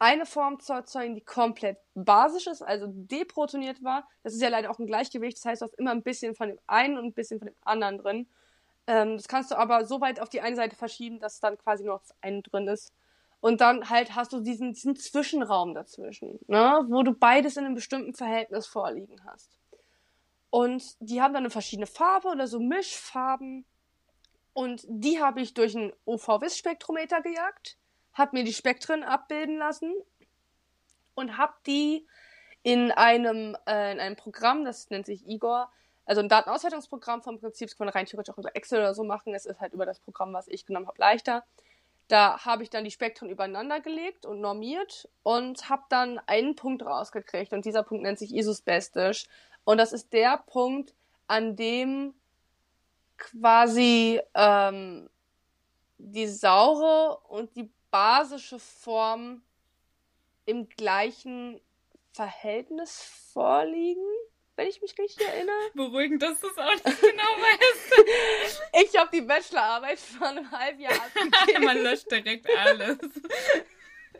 Eine Form zu erzeugen, die komplett basisch ist, also deprotoniert war. Das ist ja leider auch ein Gleichgewicht, das heißt, du hast immer ein bisschen von dem einen und ein bisschen von dem anderen drin. Ähm, das kannst du aber so weit auf die eine Seite verschieben, dass dann quasi nur noch das eine drin ist. Und dann halt hast du diesen, diesen Zwischenraum dazwischen, ne? wo du beides in einem bestimmten Verhältnis vorliegen hast. Und die haben dann eine verschiedene Farbe oder so Mischfarben. Und die habe ich durch ein UV-Vis-Spektrometer gejagt, habe mir die Spektren abbilden lassen und habe die in einem, äh, in einem Programm, das nennt sich Igor, also ein Datenauswertungsprogramm vom Prinzip, das kann man rein theoretisch auch über Excel oder so machen. Es ist halt über das Programm, was ich genommen habe, leichter. Da habe ich dann die Spektren übereinander gelegt und normiert und habe dann einen Punkt rausgekriegt. Und dieser Punkt nennt sich isusbestisch. Und das ist der Punkt, an dem quasi ähm, die saure und die basische Form im gleichen Verhältnis vorliegen, wenn ich mich richtig erinnere. Beruhigend, dass du es auch nicht genau weißt. ich habe die Bachelorarbeit vor einem halben Jahr abgegeben. Man löscht direkt alles.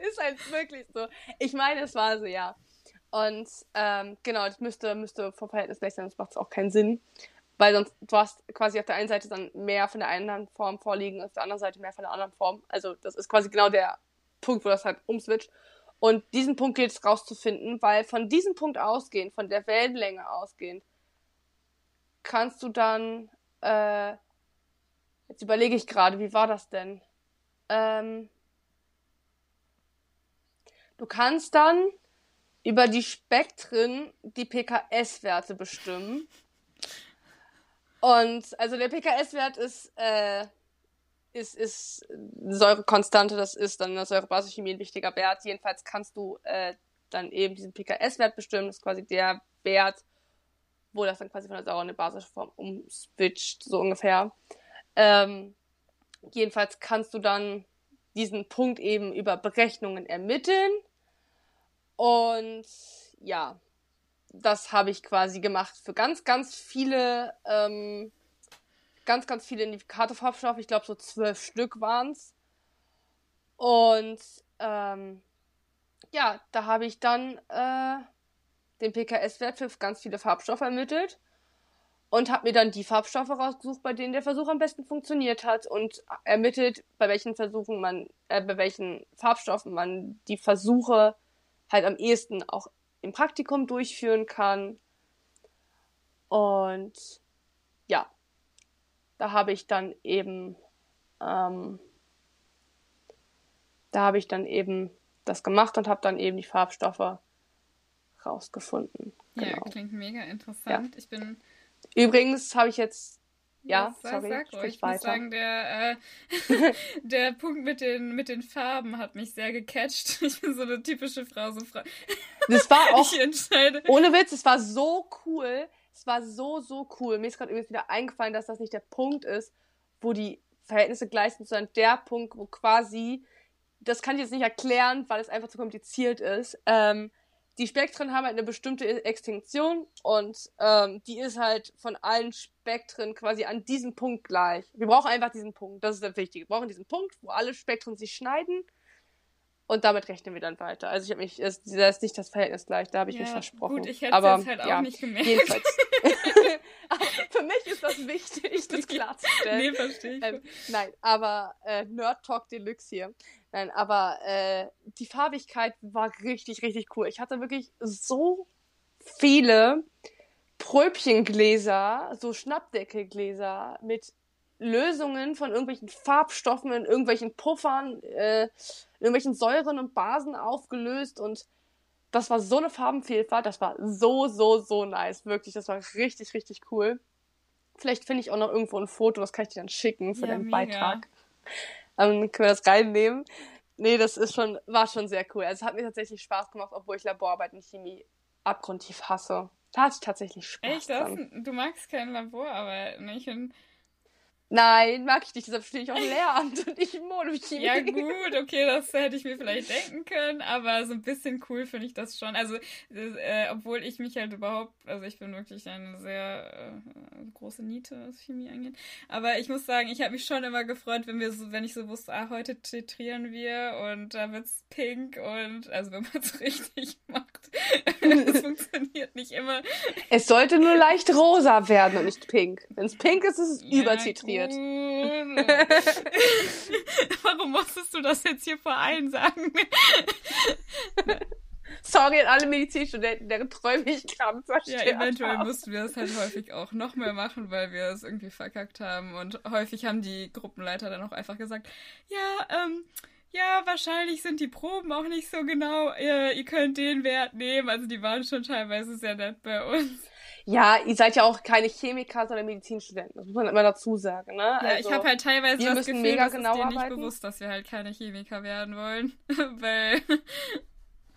Ist halt wirklich so. Ich meine, es war so, ja. Und ähm, genau, das müsste, müsste vom Verhältnis gleich sein, sonst macht es auch keinen Sinn. Weil sonst, du hast quasi auf der einen Seite dann mehr von der einen Form vorliegen, auf der anderen Seite mehr von der anderen Form. Also das ist quasi genau der Punkt, wo das halt umswitcht. Und diesen Punkt gilt es rauszufinden, weil von diesem Punkt ausgehend, von der Wellenlänge ausgehend, kannst du dann, äh, jetzt überlege ich gerade, wie war das denn? Ähm, du kannst dann über die Spektren die PKS-Werte bestimmen. Und also der PKS-Wert ist, äh, ist, ist Säurekonstante, das ist dann in der Säurebasischchemie ein wichtiger Wert. Jedenfalls kannst du äh, dann eben diesen PKS-Wert bestimmen, das ist quasi der Wert, wo das dann quasi von der Säure in eine basische Form umswitcht, so ungefähr. Ähm, jedenfalls kannst du dann diesen Punkt eben über Berechnungen ermitteln. Und ja, das habe ich quasi gemacht für ganz, ganz viele, ähm, ganz, ganz viele Indikatorfarbstoffe. Ich glaube, so zwölf Stück waren es. Und ähm, ja, da habe ich dann äh, den PKS-Wert für ganz viele Farbstoffe ermittelt und habe mir dann die Farbstoffe rausgesucht, bei denen der Versuch am besten funktioniert hat und ermittelt, bei welchen Versuchen man, äh, bei welchen Farbstoffen man die Versuche halt am ehesten auch im Praktikum durchführen kann. Und ja, da habe ich dann eben, ähm, da habe ich dann eben das gemacht und habe dann eben die Farbstoffe rausgefunden. Genau. Ja, klingt mega interessant. Ja. Ich bin. Übrigens habe ich jetzt. Ja, ja sorry, sag ruhig. Ich weiter. muss sagen, der, äh, der Punkt mit den, mit den Farben hat mich sehr gecatcht. Ich bin so eine typische Frau, so Frau. Das war auch. ich. Ohne Witz, es war so cool. Es war so, so cool. Mir ist gerade übrigens wieder eingefallen, dass das nicht der Punkt ist, wo die Verhältnisse gleich sind, sondern der Punkt, wo quasi, das kann ich jetzt nicht erklären, weil es einfach zu kompliziert ist. Ähm, die Spektren haben halt eine bestimmte Extinktion und ähm, die ist halt von allen Spektren quasi an diesem Punkt gleich. Wir brauchen einfach diesen Punkt, das ist das Wichtige. Wir brauchen diesen Punkt, wo alle Spektren sich schneiden und damit rechnen wir dann weiter. Also ich habe mich, da ist nicht das Verhältnis gleich, da habe ich ja, mich versprochen. Gut, ich hätte es halt auch ja, nicht gemerkt. Jedenfalls. für mich ist das wichtig, das klarzustellen. Nee, verstehe ich. Ähm, nein, aber äh, Nerd Talk Deluxe hier. Nein, aber äh, die Farbigkeit war richtig, richtig cool. Ich hatte wirklich so viele Pröbchengläser, so Schnappdeckelgläser mit Lösungen von irgendwelchen Farbstoffen in irgendwelchen Puffern, äh, in irgendwelchen Säuren und Basen aufgelöst und das war so eine Farbenvielfalt, das war so, so, so nice, wirklich, das war richtig, richtig cool. Vielleicht finde ich auch noch irgendwo ein Foto, das kann ich dir dann schicken für ja, den mega. Beitrag. Ähm, können wir das reinnehmen. Nee, das ist schon, war schon sehr cool. Also es hat mir tatsächlich Spaß gemacht, obwohl ich Laborarbeit und Chemie abgrundtief hasse. Da hatte ich tatsächlich Spaß. Echt? Das, du magst keine Laborarbeit nicht? Und Nein, mag ich nicht, deshalb stehe ich auf Lehramt und nicht Monochemie. Ja gut, okay, das hätte ich mir vielleicht denken können, aber so ein bisschen cool finde ich das schon. Also, äh, obwohl ich mich halt überhaupt, also ich bin wirklich eine sehr äh, große Niete, was Chemie angeht. Aber ich muss sagen, ich habe mich schon immer gefreut, wenn wir so, wenn ich so wusste, ah, heute titrieren wir und da wird's pink und also wenn man es richtig macht. Es funktioniert nicht immer. Es sollte nur leicht rosa werden und nicht pink. Wenn es pink ist, ist es ja, übertitriert passiert. Warum musstest du das jetzt hier vor allen sagen? Sorry an alle Medizinstudenten, deren Träume ich zerstört Ja, eventuell mussten wir das halt häufig auch noch mehr machen, weil wir es irgendwie verkackt haben. Und häufig haben die Gruppenleiter dann auch einfach gesagt, ja, ähm, ja, wahrscheinlich sind die Proben auch nicht so genau. Ihr, ihr könnt den Wert nehmen. Also die waren schon teilweise sehr nett bei uns. Ja, ihr seid ja auch keine Chemiker, sondern Medizinstudenten. Das muss man immer dazu sagen, ne? Ja, also, ich habe halt teilweise das Gefühl, mega dass genau es denen nicht bewusst, dass wir halt keine Chemiker werden wollen. Weil...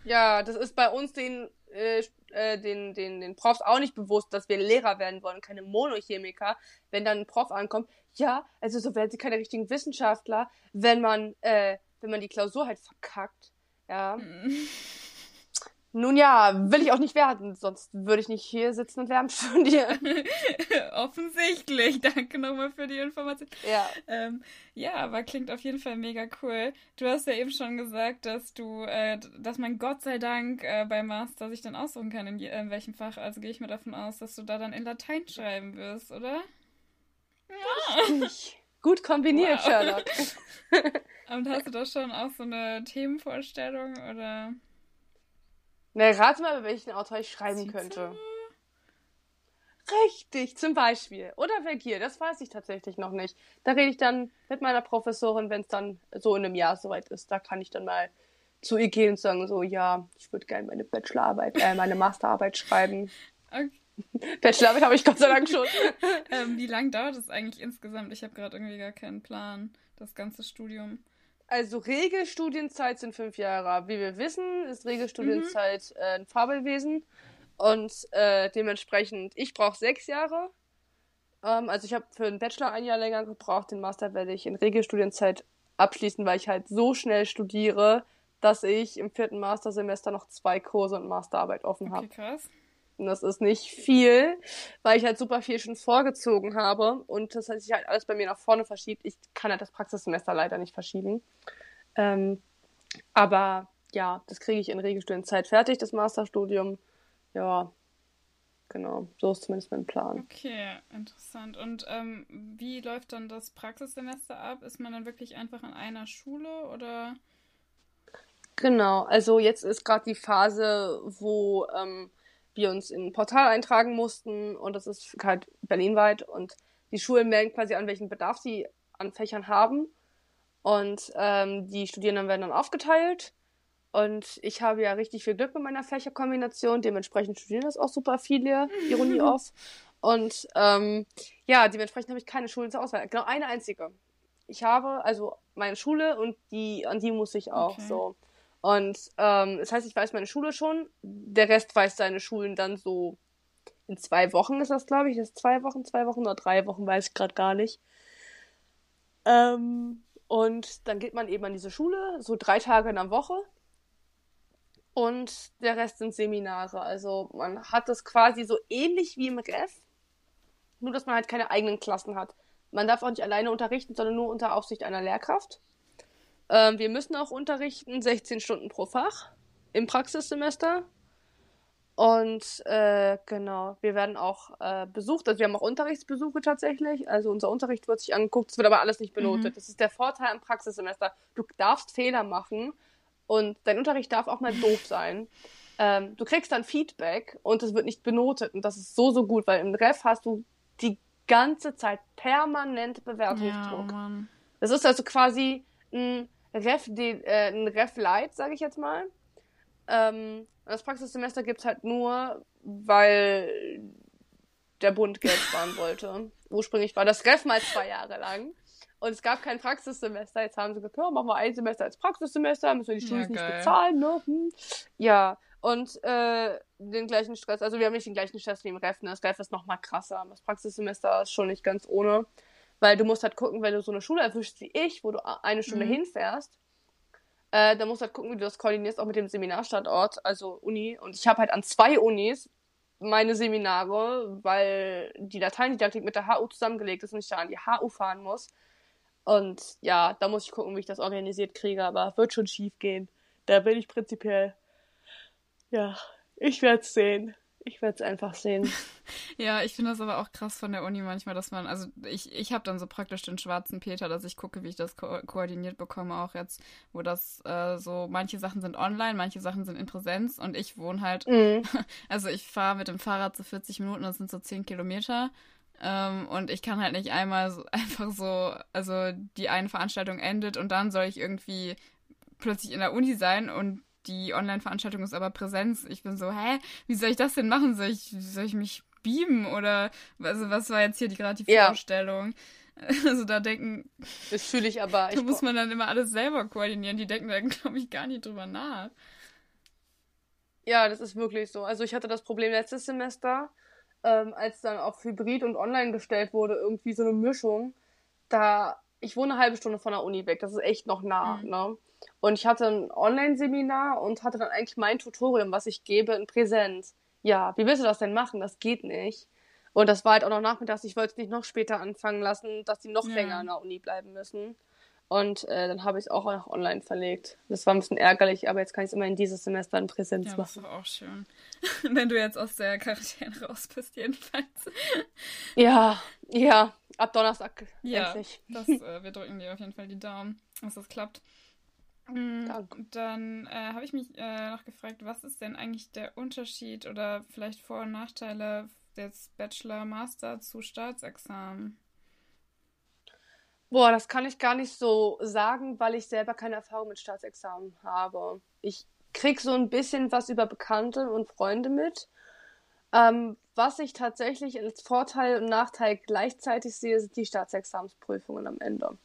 Ja, das ist bei uns den, äh, äh, den, den, den Profs auch nicht bewusst, dass wir Lehrer werden wollen, keine Monochemiker. Wenn dann ein Prof ankommt, ja, also so werden sie keine richtigen Wissenschaftler, wenn man, äh, wenn man die Klausur halt verkackt. Ja. Nun ja, will ich auch nicht werden, sonst würde ich nicht hier sitzen und Lärm studieren. Offensichtlich. Danke nochmal für die Information. Ja. Ähm, ja, aber klingt auf jeden Fall mega cool. Du hast ja eben schon gesagt, dass du, äh, dass man Gott sei Dank äh, beim Master sich dann aussuchen kann, in, in welchem Fach. Also gehe ich mir davon aus, dass du da dann in Latein schreiben wirst, oder? Ja. Gut kombiniert, wow. Sherlock. und hast du da schon auch so eine Themenvorstellung oder? Na, rate mal, bei welchen Autor ich schreiben könnte. Richtig, zum Beispiel. Oder Vergil, das weiß ich tatsächlich noch nicht. Da rede ich dann mit meiner Professorin, wenn es dann so in einem Jahr soweit ist. Da kann ich dann mal zu ihr gehen und sagen, so, ja, ich würde gerne meine Bachelorarbeit, äh, meine Masterarbeit schreiben. Okay. Bachelorarbeit habe ich Gott sei Dank schon. ähm, wie lange dauert es eigentlich insgesamt? Ich habe gerade irgendwie gar keinen Plan, das ganze Studium. Also Regelstudienzeit sind fünf Jahre. Wie wir wissen, ist Regelstudienzeit mhm. äh, ein Fabelwesen. Und äh, dementsprechend, ich brauche sechs Jahre. Ähm, also ich habe für den Bachelor ein Jahr länger gebraucht. Den Master werde ich in Regelstudienzeit abschließen, weil ich halt so schnell studiere, dass ich im vierten Mastersemester noch zwei Kurse und Masterarbeit offen habe. Okay, krass. Und das ist nicht viel, weil ich halt super viel schon vorgezogen habe und das heißt, sich halt alles bei mir nach vorne verschiebt. Ich kann halt das Praxissemester leider nicht verschieben. Ähm, aber ja, das kriege ich in Regelstudienzeit fertig, das Masterstudium. Ja, genau, so ist zumindest mein Plan. Okay, interessant. Und ähm, wie läuft dann das Praxissemester ab? Ist man dann wirklich einfach an einer Schule oder? Genau, also jetzt ist gerade die Phase, wo ähm, wir uns in ein Portal eintragen mussten und das ist halt berlinweit und die Schulen melden quasi an, welchen Bedarf sie an Fächern haben und ähm, die Studierenden werden dann aufgeteilt Und ich habe ja richtig viel Glück mit meiner Fächerkombination. Dementsprechend studieren das auch super viele, Ironie off. Und ähm, ja, dementsprechend habe ich keine Schulen zur Auswahl. Genau eine einzige. Ich habe also meine Schule und die, an die muss ich auch okay. so. Und ähm, das heißt, ich weiß meine Schule schon. Der Rest weiß seine Schulen dann so in zwei Wochen ist das, glaube ich. Das ist zwei Wochen, zwei Wochen oder drei Wochen, weiß ich gerade gar nicht. Ähm, und dann geht man eben an diese Schule, so drei Tage in der Woche. Und der Rest sind Seminare. Also man hat das quasi so ähnlich wie im Ref, nur dass man halt keine eigenen Klassen hat. Man darf auch nicht alleine unterrichten, sondern nur unter Aufsicht einer Lehrkraft. Ähm, wir müssen auch unterrichten, 16 Stunden pro Fach im Praxissemester. Und äh, genau, wir werden auch äh, besucht, also wir haben auch Unterrichtsbesuche tatsächlich. Also unser Unterricht wird sich angeguckt, es wird aber alles nicht benotet. Mhm. Das ist der Vorteil am Praxissemester. Du darfst Fehler machen und dein Unterricht darf auch mal doof sein. Ähm, du kriegst dann Feedback und es wird nicht benotet. Und das ist so, so gut, weil im Ref hast du die ganze Zeit permanent Bewertungsdruck. Ja, das ist also quasi ein Ref, äh, ein Ref Light, sage ich jetzt mal. Ähm, das Praxissemester gibt es halt nur, weil der Bund Geld sparen wollte. Ursprünglich war das Ref mal zwei Jahre lang. Und es gab kein Praxissemester. Jetzt haben sie gesagt, ja, machen wir ein Semester als Praxissemester, müssen wir die Schule ja, nicht bezahlen, ne? Hm. Ja, und äh, den gleichen Stress, also wir haben nicht den gleichen Stress wie im Ref, ne? Das Ref ist noch mal krasser. Das Praxissemester ist schon nicht ganz ohne. Weil du musst halt gucken, wenn du so eine Schule erwischst wie ich, wo du eine Stunde mhm. hinfährst, äh, dann musst du halt gucken, wie du das koordinierst, auch mit dem Seminarstandort, also Uni. Und ich habe halt an zwei Unis meine Seminare, weil die Lateinidaktik mit der HU zusammengelegt ist und ich da an die HU fahren muss. Und ja, da muss ich gucken, wie ich das organisiert kriege, aber wird schon schief gehen. Da bin ich prinzipiell. Ja, ich werde es sehen. Ich werde es einfach sehen. ja, ich finde das aber auch krass von der Uni manchmal, dass man, also ich, ich habe dann so praktisch den schwarzen Peter, dass ich gucke, wie ich das ko koordiniert bekomme, auch jetzt, wo das äh, so, manche Sachen sind online, manche Sachen sind in Präsenz und ich wohne halt, mhm. also ich fahre mit dem Fahrrad so 40 Minuten, das sind so 10 Kilometer. Ähm, und ich kann halt nicht einmal so, einfach so, also die eine Veranstaltung endet und dann soll ich irgendwie plötzlich in der Uni sein und die Online-Veranstaltung ist aber Präsenz. Ich bin so, hä, wie soll ich das denn machen? Soll ich, soll ich mich beamen oder also was war jetzt hier die gerade die Vorstellung? Also da denken. Das fühle ich aber. Da muss man dann immer alles selber koordinieren. Die denken da, glaube ich, gar nicht drüber nach. Ja, das ist wirklich so. Also ich hatte das Problem letztes Semester, ähm, als dann auf Hybrid und Online gestellt wurde, irgendwie so eine Mischung. Da, ich wohne eine halbe Stunde von der Uni weg. Das ist echt noch nah, mhm. ne? Und ich hatte ein Online-Seminar und hatte dann eigentlich mein Tutorium, was ich gebe, in Präsenz. Ja, wie willst du das denn machen? Das geht nicht. Und das war halt auch noch nachmittags. Ich wollte es nicht noch später anfangen lassen, dass die noch ja. länger an der Uni bleiben müssen. Und äh, dann habe ich es auch noch online verlegt. Das war ein bisschen ärgerlich, aber jetzt kann ich es immer in dieses Semester in Präsenz ja, machen. Das ist auch schön. Wenn du jetzt aus der Quarantäne raus bist, jedenfalls. Ja, ja, ab Donnerstag ja, endlich. Das, äh, wir drücken dir auf jeden Fall die Daumen, dass das klappt. Danke. Dann äh, habe ich mich äh, noch gefragt, was ist denn eigentlich der Unterschied oder vielleicht Vor- und Nachteile des Bachelor, Master zu Staatsexamen? Boah, das kann ich gar nicht so sagen, weil ich selber keine Erfahrung mit Staatsexamen habe. Ich krieg so ein bisschen was über Bekannte und Freunde mit. Ähm, was ich tatsächlich als Vorteil und Nachteil gleichzeitig sehe, sind die Staatsexamensprüfungen am Ende.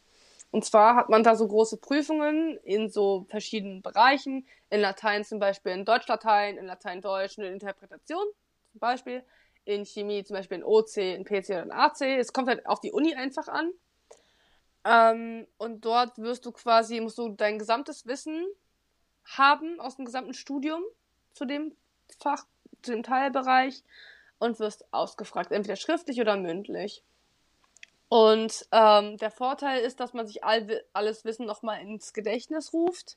Und zwar hat man da so große Prüfungen in so verschiedenen Bereichen. In Latein zum Beispiel in Deutsch-Latein, in Latein-Deutsch in Interpretation zum Beispiel. In Chemie zum Beispiel in OC, in PC oder in AC. Es kommt halt auf die Uni einfach an. Ähm, und dort wirst du quasi, musst du dein gesamtes Wissen haben aus dem gesamten Studium zu dem Fach, zu dem Teilbereich und wirst ausgefragt, entweder schriftlich oder mündlich. Und ähm, der Vorteil ist, dass man sich all, alles Wissen nochmal ins Gedächtnis ruft.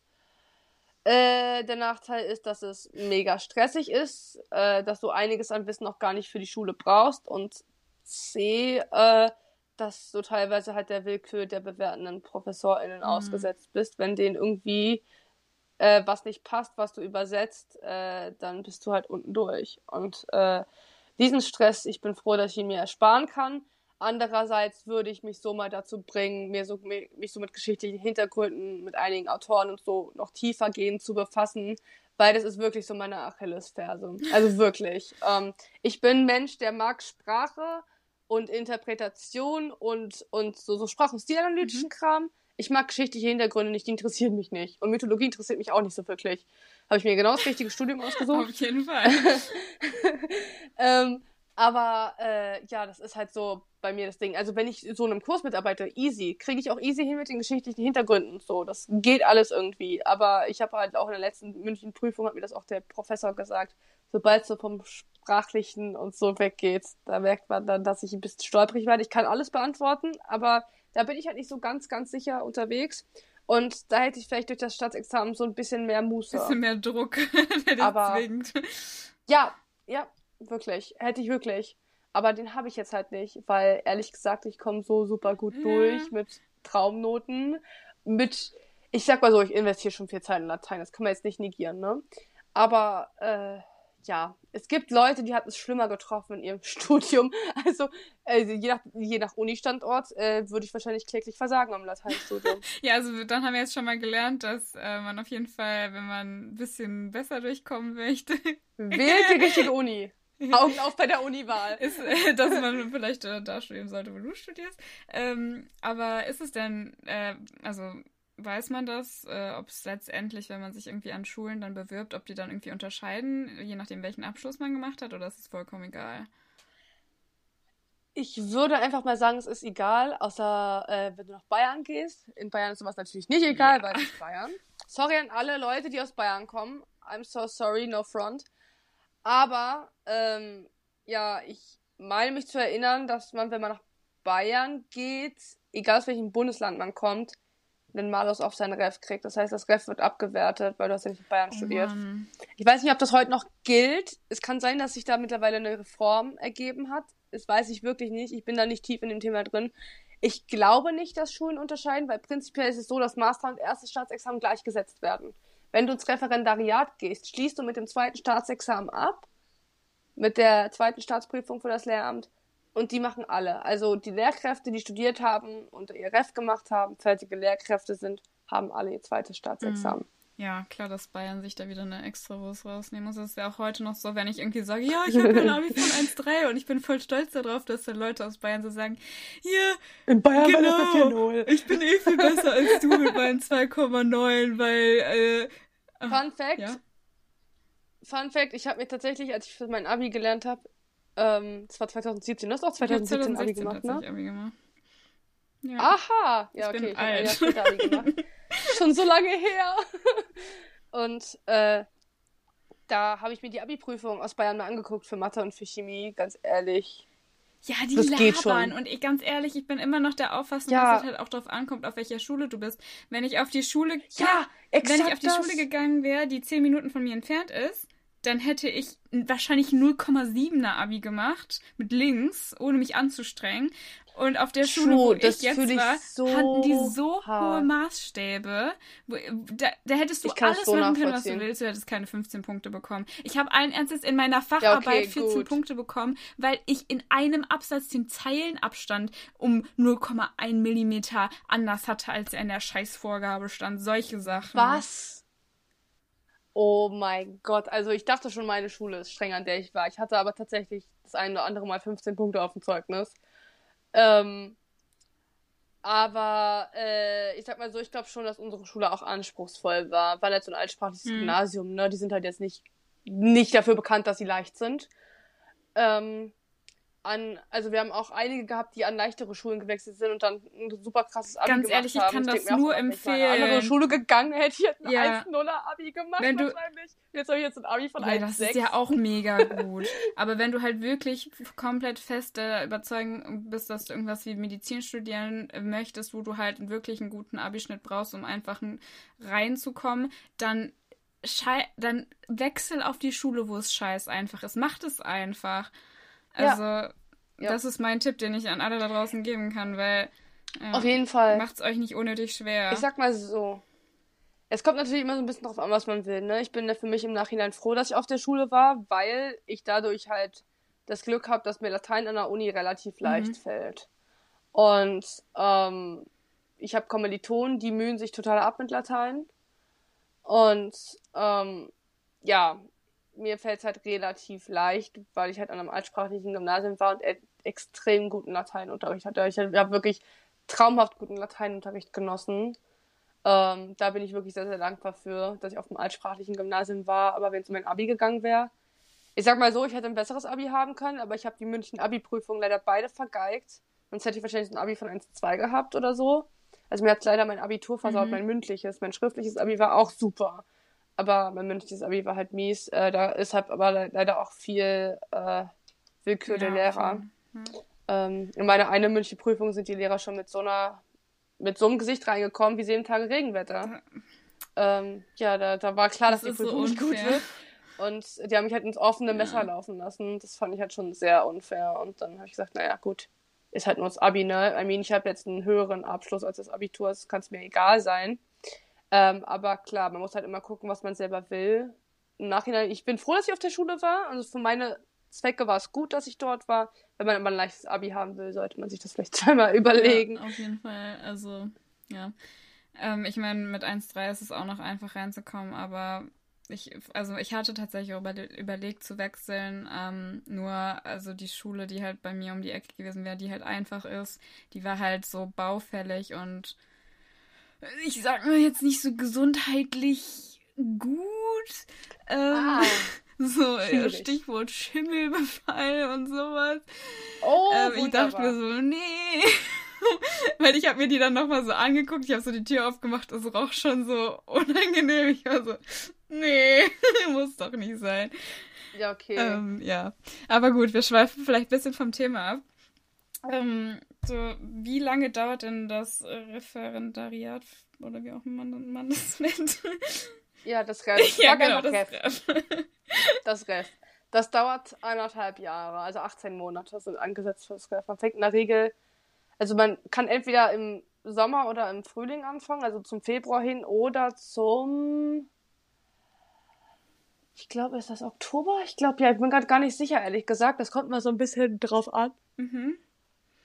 Äh, der Nachteil ist, dass es mega stressig ist, äh, dass du einiges an Wissen noch gar nicht für die Schule brauchst. Und C, äh, dass du teilweise halt der Willkür der bewertenden ProfessorInnen mhm. ausgesetzt bist. Wenn denen irgendwie äh, was nicht passt, was du übersetzt, äh, dann bist du halt unten durch. Und äh, diesen Stress, ich bin froh, dass ich ihn mir ersparen kann. Andererseits würde ich mich so mal dazu bringen, mir so, mich so mit geschichtlichen Hintergründen, mit einigen Autoren und so noch tiefer gehen zu befassen, weil das ist wirklich so meine Achillesferse. Also wirklich. ähm, ich bin ein Mensch, der mag Sprache und Interpretation und, und so, so Sprach- und Stilanalytischen mhm. Kram. Ich mag geschichtliche Hintergründe nicht, die interessieren mich nicht. Und Mythologie interessiert mich auch nicht so wirklich. Habe ich mir genau das richtige Studium ausgesucht. Auf jeden Fall. ähm, aber äh, ja, das ist halt so bei mir das Ding. Also wenn ich so einem Kurs mitarbeite, easy, kriege ich auch easy hin mit den geschichtlichen Hintergründen. So, das geht alles irgendwie. Aber ich habe halt auch in der letzten mündlichen Prüfung hat mir das auch der Professor gesagt. Sobald es so vom sprachlichen und so weggeht, da merkt man dann, dass ich ein bisschen stolperig werde. Ich kann alles beantworten, aber da bin ich halt nicht so ganz, ganz sicher unterwegs. Und da hätte ich vielleicht durch das Staatsexamen so ein bisschen mehr Muße. Ein bisschen mehr Druck, der aber, zwingt. Ja, ja, Wirklich. Hätte ich wirklich. Aber den habe ich jetzt halt nicht, weil ehrlich gesagt, ich komme so super gut ja. durch mit Traumnoten, mit, ich sag mal so, ich investiere schon viel Zeit in Latein, das kann man jetzt nicht negieren, ne? Aber äh, ja, es gibt Leute, die hatten es schlimmer getroffen in ihrem Studium. Also, also je nach, je nach Uni-Standort äh, würde ich wahrscheinlich kläglich versagen am Lateinstudium. ja, also dann haben wir jetzt schon mal gelernt, dass äh, man auf jeden Fall, wenn man ein bisschen besser durchkommen möchte, wählt die richtige Uni. Augen auf bei der Uniwahl. Ist, äh, dass man vielleicht äh, da studieren sollte, wo du studierst. Ähm, aber ist es denn, äh, also weiß man das, äh, ob es letztendlich, wenn man sich irgendwie an Schulen dann bewirbt, ob die dann irgendwie unterscheiden, je nachdem, welchen Abschluss man gemacht hat, oder ist es vollkommen egal? Ich würde einfach mal sagen, es ist egal, außer äh, wenn du nach Bayern gehst. In Bayern ist sowas natürlich nicht egal, ja. weil es ist Bayern. Sorry an alle Leute, die aus Bayern kommen. I'm so sorry, no front. Aber ähm, ja, ich meine mich zu erinnern, dass man, wenn man nach Bayern geht, egal aus welchem Bundesland man kommt, einen Malus auf sein Ref kriegt. Das heißt, das Ref wird abgewertet, weil du hast ja nicht in Bayern oh studiert. Mann. Ich weiß nicht, ob das heute noch gilt. Es kann sein, dass sich da mittlerweile eine Reform ergeben hat. Das weiß ich wirklich nicht. Ich bin da nicht tief in dem Thema drin. Ich glaube nicht, dass Schulen unterscheiden, weil prinzipiell ist es so, dass Master und erstes Staatsexamen gleichgesetzt werden. Wenn du ins Referendariat gehst, schließt du mit dem zweiten Staatsexamen ab, mit der zweiten Staatsprüfung für das Lehramt und die machen alle. Also die Lehrkräfte, die studiert haben und ihr Ref gemacht haben, fertige Lehrkräfte sind, haben alle ihr zweites Staatsexamen. Mhm. Ja, klar, dass Bayern sich da wieder eine extra Wurst rausnehmen muss. Das ist ja auch heute noch so, wenn ich irgendwie sage, ja, ich habe ein Abi von 1,3 und ich bin voll stolz darauf, dass dann Leute aus Bayern so sagen, hier, in Bayern genau, ich bin eh viel besser als du mit meinen 2,9, weil, äh, Fun Fact, ja? Fun Fact, ich habe mir tatsächlich, als ich für mein Abi gelernt habe, ähm, das war 2017, du hast auch 2017 Abi gemacht, ne? Abi gemacht. Ja. Aha! Ja, ich okay, ich habe ein Jahr später Abi gemacht. Schon so lange her. Und äh, da habe ich mir die Abi-Prüfung aus Bayern mal angeguckt für Mathe und für Chemie, ganz ehrlich. Ja, die das labern. Und ich, ganz ehrlich, ich bin immer noch der Auffassung, ja. dass es halt auch darauf ankommt, auf welcher Schule du bist. Wenn ich auf die Schule, ja, wenn ich auf die das. Schule gegangen wäre, die zehn Minuten von mir entfernt ist, dann hätte ich wahrscheinlich 0,7er Abi gemacht mit links, ohne mich anzustrengen. Und auf der Schule, wo ich jetzt war, so hatten die so hart. hohe Maßstäbe. Wo, da, da, hättest du alles so machen können, was du willst. Du hättest keine 15 Punkte bekommen. Ich habe allen Ernstes in meiner Facharbeit ja, okay, 14 gut. Punkte bekommen, weil ich in einem Absatz den Zeilenabstand um 0,1 Millimeter anders hatte, als er in der Scheißvorgabe stand. Solche Sachen. Was? Oh mein Gott, also ich dachte schon, meine Schule ist streng, an der ich war. Ich hatte aber tatsächlich das eine oder andere Mal 15 Punkte auf dem Zeugnis. Ähm, aber äh, ich sag mal so, ich glaube schon, dass unsere Schule auch anspruchsvoll war, weil jetzt so ein altsprachliches hm. Gymnasium, ne, die sind halt jetzt nicht, nicht dafür bekannt, dass sie leicht sind. Ähm, an, also wir haben auch einige gehabt, die an leichtere Schulen gewechselt sind und dann ein super krasses Abi Ganz gemacht ehrlich, ich kann das nur auch, empfehlen. Wenn ich eine andere Schule gegangen hätte, ich hätte ein ja. 1-0er Abi gemacht wenn du, wahrscheinlich. Jetzt habe ich jetzt ein Abi von ja, 1,6. Das ist ja auch mega gut. Aber wenn du halt wirklich komplett fest der Überzeugung bist, dass du irgendwas wie Medizin studieren möchtest, wo du halt wirklich einen guten Abischnitt brauchst, um einfach reinzukommen, dann dann wechsel auf die Schule, wo es scheiß einfach ist. Macht es einfach. Also, ja. das ist mein Tipp, den ich an alle da draußen geben kann, weil. Ja, Auf jeden Fall. Macht's euch nicht unnötig schwer. Ich sag mal so. Es kommt natürlich immer so ein bisschen drauf an, was man will, ne? Ich bin da für mich im Nachhinein froh, dass ich auf der Schule war, weil ich dadurch halt das Glück habe, dass mir Latein an der Uni relativ leicht mhm. fällt. Und ähm, ich habe Kommilitonen, die mühen sich total ab mit Latein. Und ähm, ja, mir fällt es halt relativ leicht, weil ich halt an einem altsprachlichen Gymnasium war und e extrem guten Lateinunterricht hatte. Ich habe wirklich traumhaft guten Lateinunterricht genossen. Ähm, da bin ich wirklich sehr, sehr dankbar für, dass ich auf dem altsprachlichen Gymnasium war. Aber wenn es um mein Abi gegangen wäre, ich sag mal so, ich hätte ein besseres Abi haben können, aber ich habe die München Abi-Prüfung leider beide vergeigt. Sonst hätte ich wahrscheinlich ein Abi von 1 zu 2 gehabt oder so. Also mir hat leider mein Abitur versaut, mhm. mein mündliches. Mein schriftliches Abi war auch super. Aber mein mündliches Abi war halt mies. Äh, da ist halt aber leider auch viel äh, Willkür ja, der Lehrer. Mhm. Ähm, in meine eine mündliche Prüfung sind die Lehrer schon mit so einer, mit so einem Gesicht reingekommen, wie sieben Tage Regenwetter. Ähm, ja, da, da war klar, das dass die Prüfung so nicht gut wird. Und die haben mich halt ins offene Messer ja. laufen lassen. Das fand ich halt schon sehr unfair. Und dann habe ich gesagt, naja, gut, ist halt nur das Abi, ne? I mean, ich habe jetzt einen höheren Abschluss als das Abitur, das kann es mir egal sein. Ähm, aber klar, man muss halt immer gucken, was man selber will. Im Nachhinein, ich bin froh, dass ich auf der Schule war. Also für meine Zwecke war es gut, dass ich dort war. Wenn man aber ein leichtes Abi haben will, sollte man sich das vielleicht zweimal überlegen. Ja, auf jeden Fall. Also, ja. Ähm, ich meine, mit 1,3 ist es auch noch einfach reinzukommen, aber ich, also ich hatte tatsächlich überle überlegt zu wechseln, ähm, nur also die Schule, die halt bei mir um die Ecke gewesen wäre, die halt einfach ist, die war halt so baufällig und ich sag mal jetzt nicht so gesundheitlich gut. Ähm, ah, so äh, schwierig. Stichwort Schimmelbefall und sowas. Oh, ähm, ich dachte mir so, nee. Weil ich habe mir die dann nochmal so angeguckt, ich habe so die Tür aufgemacht, es roch schon so unangenehm. Ich war so, nee, muss doch nicht sein. Ja, okay. Ähm, ja. Aber gut, wir schweifen vielleicht ein bisschen vom Thema ab. Ähm, so, wie lange dauert denn das Referendariat oder wie auch man, man das nennt? Ja, das Ref. ja, genau, das Ref. Ref. das Ref. Das dauert eineinhalb Jahre, also 18 Monate sind angesetzt für das Ref. Man fängt in der Regel, also man kann entweder im Sommer oder im Frühling anfangen, also zum Februar hin oder zum ich glaube, ist das Oktober? Ich glaube, ja, ich bin gerade gar nicht sicher, ehrlich gesagt. Das kommt mal so ein bisschen drauf an. Mhm.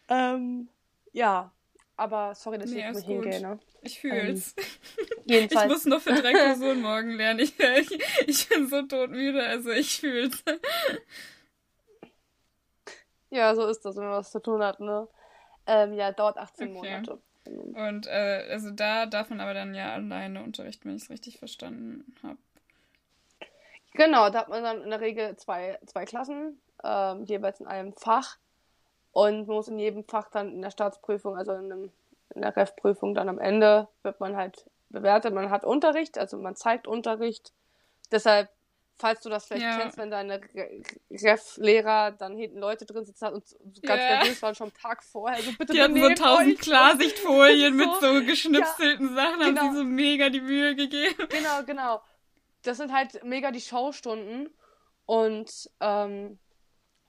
Ähm, ja, aber sorry, dass nee, ich nicht hingehe, ne? Ich fühl's. Ähm. Ich muss noch für drei Klausuren morgen lernen. Ich, ich, ich, bin so todmüde, also ich fühl's. Ja, so ist das, wenn man was zu tun hat, ne? Ähm, ja, dauert 18 okay. Monate. Und äh, also da darf man aber dann ja alleine unterrichten, wenn ich es richtig verstanden habe. Genau, da hat man dann in der Regel zwei, zwei Klassen, ähm, jeweils in einem Fach. Und man muss in jedem Fach dann in der Staatsprüfung, also in, einem, in der Ref-Prüfung dann am Ende, wird man halt bewertet. Man hat Unterricht, also man zeigt Unterricht. Deshalb, falls du das vielleicht ja. kennst, wenn deine Ref-Lehrer dann hinten Leute drin sitzen und ganz ja. nervös waren schon am Tag vorher. Also bitte die hatten so tausend Klarsichtfolien mit so geschnipselten ja, Sachen, genau. haben sie so mega die Mühe gegeben. Genau, genau. Das sind halt mega die Schaustunden. Und ähm,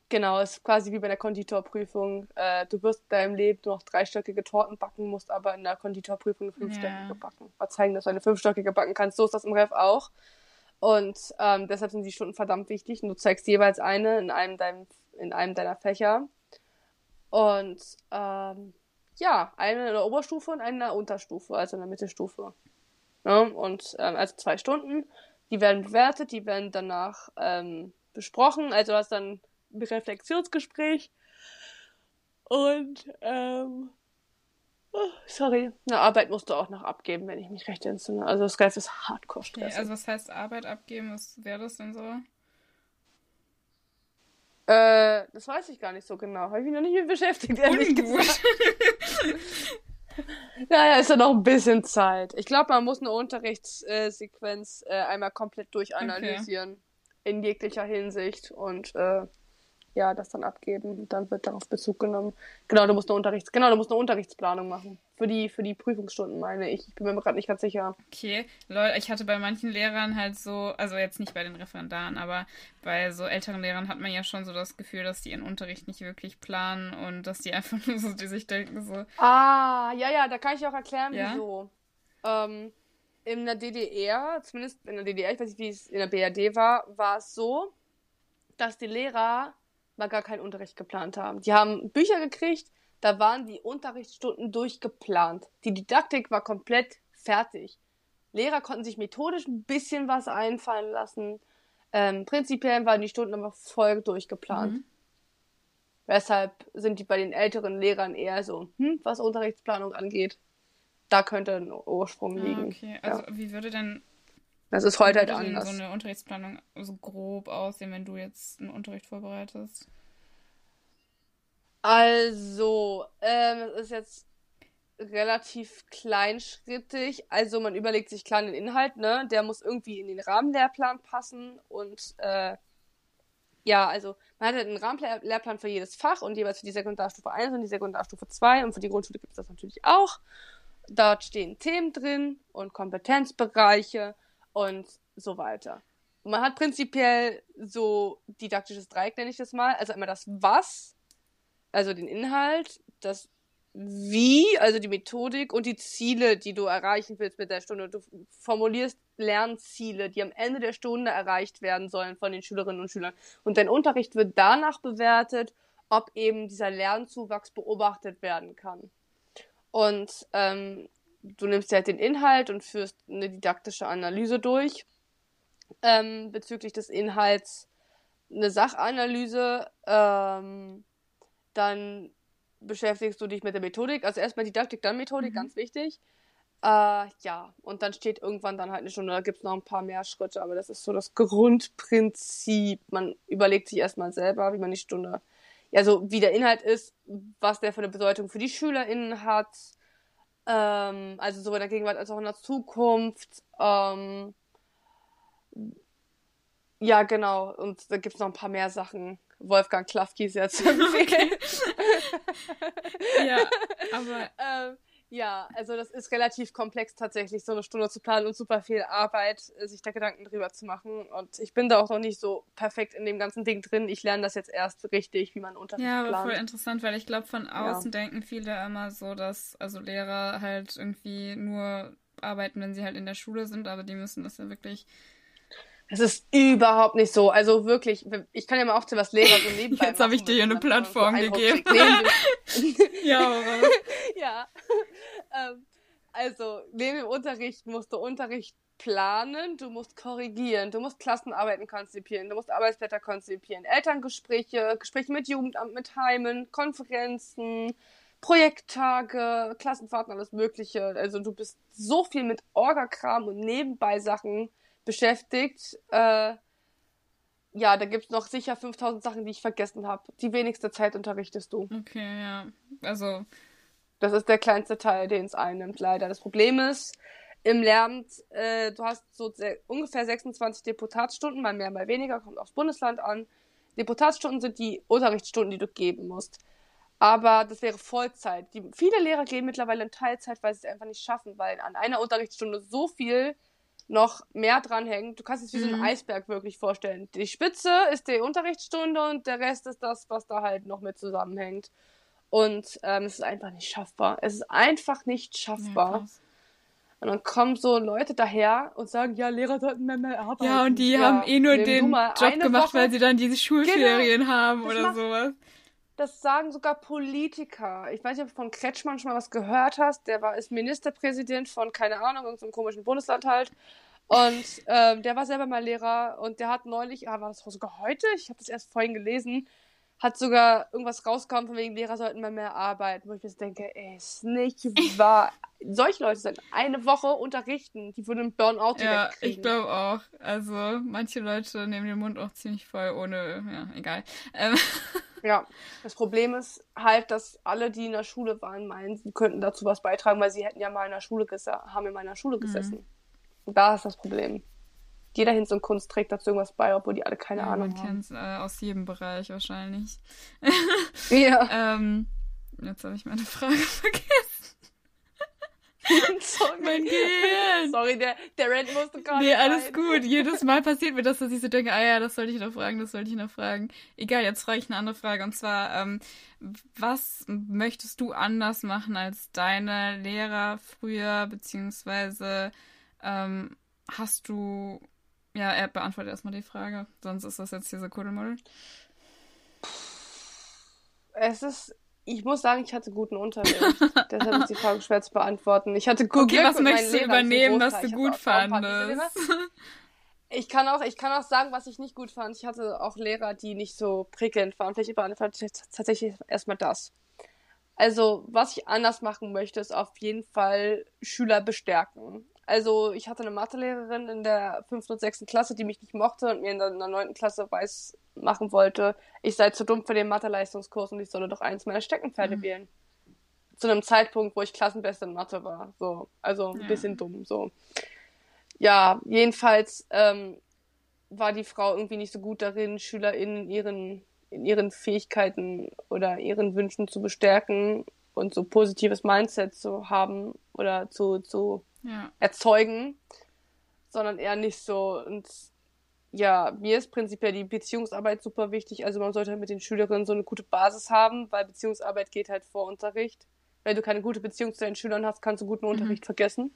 Genau, ist quasi wie bei der Konditorprüfung. Äh, du wirst in deinem Leben nur noch dreistöckige Torten backen, musst aber in der Konditorprüfung eine fünfstöckige ja. backen. Mal zeigen, dass du eine fünfstöckige backen kannst. So ist das im Ref auch. Und ähm, deshalb sind die Stunden verdammt wichtig. Und du zeigst jeweils eine in einem, dein, in einem deiner Fächer. Und ähm, ja, eine in der Oberstufe und eine in der Unterstufe, also in der Mittelstufe. Ja, und ähm, also zwei Stunden. Die werden bewertet, die werden danach ähm, besprochen. Also du hast dann Reflexionsgespräch. Und, ähm, oh, sorry, eine Arbeit musst du auch noch abgeben, wenn ich mich recht entsinne. Also das Ganze ist hardcore stressig. Okay, also was heißt Arbeit abgeben? Was wäre das denn so? Äh, das weiß ich gar nicht so genau. Habe ich mich noch nicht mit beschäftigt, ehrlich gesagt. naja, ist ja noch ein bisschen Zeit. Ich glaube, man muss eine Unterrichtssequenz äh, einmal komplett durchanalysieren. Okay. In jeglicher Hinsicht. Und äh, ja, das dann abgeben dann wird darauf Bezug genommen. Genau, du musst eine Unterrichts genau, du musst eine Unterrichtsplanung machen. Für die, für die Prüfungsstunden, meine ich. Ich bin mir gerade nicht ganz sicher. Okay, Leute, ich hatte bei manchen Lehrern halt so, also jetzt nicht bei den Referendaren, aber bei so älteren Lehrern hat man ja schon so das Gefühl, dass die ihren Unterricht nicht wirklich planen und dass die einfach nur so, die sich denken so. Ah, ja, ja, da kann ich auch erklären, ja? wieso. Ähm, in der DDR, zumindest in der DDR, ich weiß nicht, wie es in der BRD war, war es so, dass die Lehrer mal gar keinen Unterricht geplant haben. Die haben Bücher gekriegt, da waren die Unterrichtsstunden durchgeplant. Die Didaktik war komplett fertig. Lehrer konnten sich methodisch ein bisschen was einfallen lassen. Ähm, prinzipiell waren die Stunden aber voll durchgeplant. Mhm. Weshalb sind die bei den älteren Lehrern eher so, hm, was Unterrichtsplanung angeht. Da könnte ein Ursprung ah, liegen. Ah, okay, also ja. wie würde denn das ist heute halt anders. so eine Unterrichtsplanung so grob aussehen, wenn du jetzt einen Unterricht vorbereitest? Also, ähm, es ist jetzt relativ kleinschrittig. Also man überlegt sich klar den Inhalt, ne? Der muss irgendwie in den Rahmenlehrplan passen und äh, ja, also man hat halt einen Rahmenlehrplan für jedes Fach und jeweils für die Sekundarstufe 1 und die Sekundarstufe 2 und für die Grundschule gibt es das natürlich auch. Dort stehen Themen drin und Kompetenzbereiche und so weiter. Man hat prinzipiell so didaktisches Dreieck, nenne ich das mal. Also immer das Was, also den Inhalt, das wie, also die Methodik und die Ziele, die du erreichen willst mit der Stunde. Du formulierst Lernziele, die am Ende der Stunde erreicht werden sollen von den Schülerinnen und Schülern. Und dein Unterricht wird danach bewertet, ob eben dieser Lernzuwachs beobachtet werden kann. Und ähm, du nimmst ja halt den Inhalt und führst eine didaktische Analyse durch ähm, bezüglich des Inhalts, eine Sachanalyse. Ähm, dann beschäftigst du dich mit der Methodik. Also erstmal Didaktik, dann Methodik, mhm. ganz wichtig. Äh, ja, und dann steht irgendwann dann halt eine Stunde, da gibt es noch ein paar mehr Schritte, aber das ist so das Grundprinzip. Man überlegt sich erstmal selber, wie man die Stunde, also wie der Inhalt ist, was der für eine Bedeutung für die SchülerInnen hat, ähm, also sowohl in der Gegenwart als auch in der Zukunft. Ähm, ja, genau, und da gibt es noch ein paar mehr Sachen. Wolfgang Klafki sehr zu empfehlen. ja, aber. Ähm, ja, also das ist relativ komplex tatsächlich, so eine Stunde zu planen und super viel Arbeit, sich da Gedanken drüber zu machen. Und ich bin da auch noch nicht so perfekt in dem ganzen Ding drin. Ich lerne das jetzt erst richtig, wie man Unterricht ja, plant. Ja, voll interessant, weil ich glaube, von außen ja. denken viele immer so, dass also Lehrer halt irgendwie nur arbeiten, wenn sie halt in der Schule sind, aber die müssen das ja wirklich es ist überhaupt nicht so. Also wirklich, ich kann ja mal aufzählen, was Lehrer so nebenbei Jetzt habe ich dir hier eine Plattform so gegeben. ja, ja. Ähm, also, neben dem Unterricht musst du Unterricht planen, du musst korrigieren, du musst Klassenarbeiten konzipieren, du musst Arbeitsblätter konzipieren, Elterngespräche, Gespräche mit Jugendamt, mit Heimen, Konferenzen, Projekttage, Klassenfahrten, alles Mögliche. Also du bist so viel mit Orgakram und nebenbei Sachen beschäftigt. Äh, ja, da gibt es noch sicher 5000 Sachen, die ich vergessen habe. Die wenigste Zeit unterrichtest du. Okay, ja. Also. Das ist der kleinste Teil, den es einnimmt, leider. Das Problem ist, im Lehramt, äh, du hast so ungefähr 26 Deputatsstunden, mal mehr, mal weniger, kommt aufs Bundesland an. Deputatsstunden sind die Unterrichtsstunden, die du geben musst. Aber das wäre Vollzeit. Die, viele Lehrer gehen mittlerweile in Teilzeit, weil sie es einfach nicht schaffen, weil an einer Unterrichtsstunde so viel noch mehr dranhängt. Du kannst es wie mhm. so ein mhm. Eisberg wirklich vorstellen. Die Spitze ist die Unterrichtsstunde und der Rest ist das, was da halt noch mit zusammenhängt. Und ähm, es ist einfach nicht schaffbar. Es ist einfach nicht schaffbar. Ja, und dann kommen so Leute daher und sagen, ja, Lehrer sollten mehr, mehr arbeiten. Ja, und die ja, haben eh nur den Job gemacht, Woche. weil sie dann diese Schulferien genau, haben oder macht, sowas. Das sagen sogar Politiker. Ich weiß nicht, ob du von Kretschmann schon mal was gehört hast. Der war ist Ministerpräsident von, keine Ahnung, irgendeinem komischen Bundesland halt. Und ähm, der war selber mal Lehrer und der hat neulich, ah, war das sogar heute? Ich habe das erst vorhin gelesen, hat sogar irgendwas rausgekommen, von wegen Lehrer sollten mal mehr arbeiten, wo ich mir denke, ey, ist nicht wahr. Solche Leute sind eine Woche unterrichten, die würden einen Burnout Ja, ich glaube auch. Also manche Leute nehmen den Mund auch ziemlich voll, ohne, ja, egal. Ähm. Ja, das Problem ist halt, dass alle, die in der Schule waren, meinen, sie könnten dazu was beitragen, weil sie hätten ja mal in der Schule gesessen, haben in meiner Schule mhm. gesessen. Mhm. Und da ist das Problem. Jeder Hinz und Kunst trägt dazu irgendwas bei, obwohl die alle keine ja, Ahnung man haben. Man kennt es äh, aus jedem Bereich wahrscheinlich. ja. ähm, jetzt habe ich meine Frage vergessen. Sorry. Mein Gehirn. Sorry, der, der Rant musste gerade. Nee, alles rein. gut. Jedes Mal passiert mir das, dass ich so denke, ah ja, das sollte ich noch fragen, das sollte ich noch fragen. Egal, jetzt frage ich eine andere Frage. Und zwar, ähm, was möchtest du anders machen als deine Lehrer früher, beziehungsweise ähm, hast du. Ja, er beantwortet erstmal die Frage, sonst ist das jetzt hier so Kuddelmuddel. Es ist, ich muss sagen, ich hatte guten Unterricht. Deshalb ist die Frage schwer zu beantworten. Ich hatte gut Okay, was möchtest du übernehmen, was du gut fandest? Ich kann auch, ich kann auch sagen, was ich nicht gut fand. Ich hatte auch Lehrer, die nicht so prickelnd waren. Vielleicht beantworte ich tatsächlich erstmal das. Also, was ich anders machen möchte, ist auf jeden Fall Schüler bestärken. Also, ich hatte eine Mathelehrerin in der fünften und sechsten Klasse, die mich nicht mochte und mir in der neunten Klasse weiß machen wollte, ich sei zu dumm für den Mathe-Leistungskurs und ich solle doch eins meiner Steckenpferde mhm. wählen. Zu einem Zeitpunkt, wo ich Klassenbeste in Mathe war. So, also ein ja. bisschen dumm, so. Ja, jedenfalls ähm, war die Frau irgendwie nicht so gut darin, SchülerInnen ihren in ihren Fähigkeiten oder ihren Wünschen zu bestärken und so positives Mindset zu haben oder zu, zu ja. erzeugen, sondern eher nicht so. Und ja, mir ist prinzipiell die Beziehungsarbeit super wichtig. Also man sollte halt mit den Schülerinnen so eine gute Basis haben, weil Beziehungsarbeit geht halt vor Unterricht. Wenn du keine gute Beziehung zu deinen Schülern hast, kannst du guten Unterricht mhm. vergessen.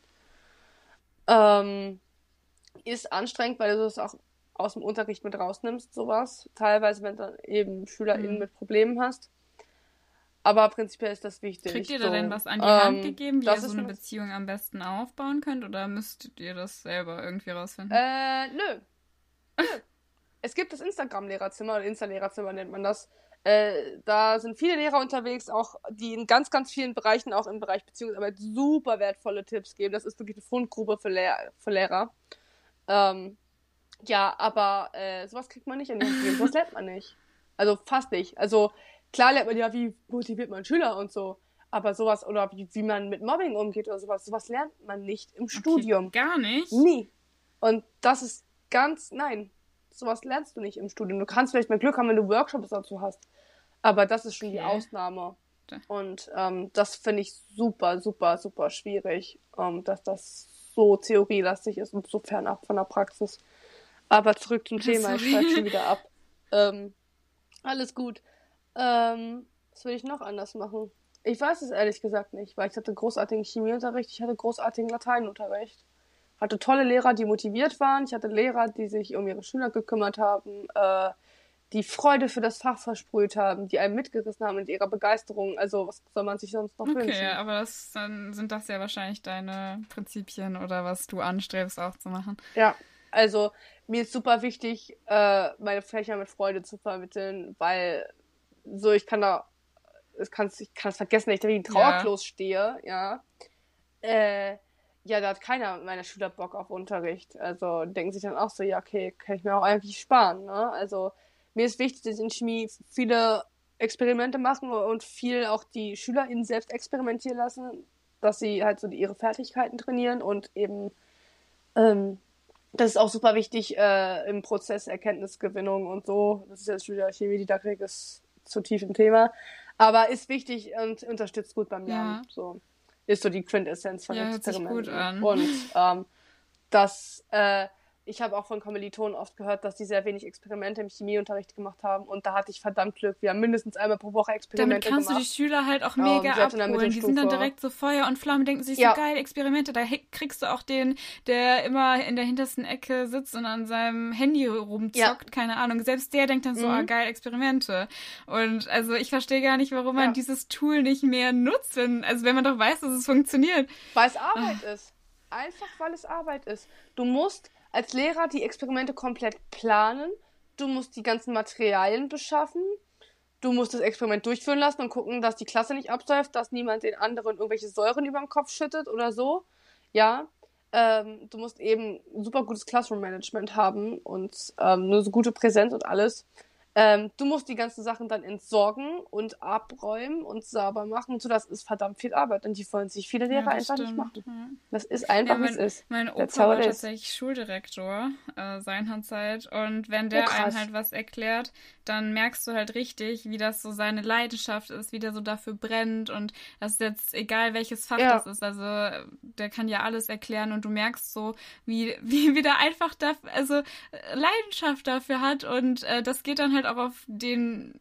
Ähm, ist anstrengend, weil du das auch aus dem Unterricht mit rausnimmst, sowas. Teilweise, wenn du eben SchülerInnen mhm. mit Problemen hast. Aber prinzipiell ist das wichtig. Kriegt ihr da denn was an die Hand ähm, gegeben, wie ihr so eine Beziehung am besten aufbauen könnt? Oder müsstet ihr das selber irgendwie rausfinden? Äh, nö. nö. es gibt das Instagram-Lehrerzimmer oder Insta-Lehrerzimmer nennt man das. Äh, da sind viele Lehrer unterwegs, auch die in ganz, ganz vielen Bereichen, auch im Bereich Beziehungsarbeit, super wertvolle Tipps geben. Das ist wirklich eine Fundgrube für, Lehr für Lehrer. Ähm, ja, aber äh, sowas kriegt man nicht in den Hand Sowas lernt man nicht. Also fast nicht. Also klar lernt man ja, wie motiviert man Schüler und so. Aber sowas, oder wie, wie man mit Mobbing umgeht oder sowas, sowas lernt man nicht im okay, Studium. Gar nicht? Nie. Und das ist ganz, nein, sowas lernst du nicht im Studium. Du kannst vielleicht mal Glück haben, wenn du Workshops dazu hast. Aber das ist schon okay. die Ausnahme. Und ähm, das finde ich super, super, super schwierig, ähm, dass das so theorielastig ist und so fernab von der Praxis. Aber zurück zum Thema, ich schreibe schon wieder ab. Ähm, alles gut. Ähm, was will ich noch anders machen? Ich weiß es ehrlich gesagt nicht, weil ich hatte großartigen Chemieunterricht, ich hatte großartigen Lateinunterricht. Hatte tolle Lehrer, die motiviert waren. Ich hatte Lehrer, die sich um ihre Schüler gekümmert haben, äh, die Freude für das Fach versprüht haben, die einem mitgerissen haben mit ihrer Begeisterung. Also, was soll man sich sonst noch okay, wünschen? Okay, aber das, dann sind das ja wahrscheinlich deine Prinzipien oder was du anstrebst auch zu machen. Ja, also mir ist super wichtig, äh, meine Fächer mit Freude zu vermitteln, weil so ich kann da, ich kann es ich kann's vergessen, ich da wie ein Trauerklos ja. stehe, ja. Äh, ja, da hat keiner meiner Schüler Bock auf Unterricht. Also denken sich dann auch so, ja, okay, kann ich mir auch eigentlich sparen, ne? Also mir ist wichtig, dass in Chemie viele Experimente machen und viel auch die SchülerInnen selbst experimentieren lassen, dass sie halt so ihre Fertigkeiten trainieren und eben ähm, das ist auch super wichtig äh, im Prozess Erkenntnisgewinnung und so. Das ist jetzt wieder Chemiedidaktik, ist zu tief im Thema. Aber ist wichtig und unterstützt gut beim Lernen. Ja. So ist so die Quintessenz von ja, Experimenten. Und ähm, das äh, ich habe auch von Kommilitonen oft gehört, dass die sehr wenig Experimente im Chemieunterricht gemacht haben und da hatte ich verdammt Glück. Wir haben mindestens einmal pro Woche Experimente gemacht. Damit kannst gemacht. du die Schüler halt auch mega um, abholen. Die sind dann direkt so Feuer und Flamme, denken sich ja. so geil, Experimente. Da kriegst du auch den, der immer in der hintersten Ecke sitzt und an seinem Handy rumzockt, ja. keine Ahnung. Selbst der denkt dann so, mhm. ah geil, Experimente. Und also ich verstehe gar nicht, warum man ja. dieses Tool nicht mehr nutzt, wenn, also wenn man doch weiß, dass es funktioniert. Weil es Arbeit ah. ist. Einfach weil es Arbeit ist. Du musst als Lehrer die Experimente komplett planen. Du musst die ganzen Materialien beschaffen. Du musst das Experiment durchführen lassen und gucken, dass die Klasse nicht absäuft, dass niemand den anderen irgendwelche Säuren über den Kopf schüttet oder so. Ja. Ähm, du musst eben super gutes Classroom-Management haben und ähm, eine so gute Präsenz und alles. Ähm, du musst die ganzen Sachen dann entsorgen und abräumen und sauber machen. So, das ist verdammt viel Arbeit und die wollen sich viele Lehrer ja, einfach stimmt. nicht machen. Ja. Das ist einfach, ja, mein, wie es ist. Mein Opa war tatsächlich Schuldirektor äh, seinerzeit Zeit und wenn der oh, einem halt was erklärt, dann merkst du halt richtig, wie das so seine Leidenschaft ist, wie der so dafür brennt und das ist jetzt egal welches Fach das ist, also der kann ja alles erklären und du merkst so, wie, wie, wie der einfach da, also Leidenschaft dafür hat und äh, das geht dann halt auch auf den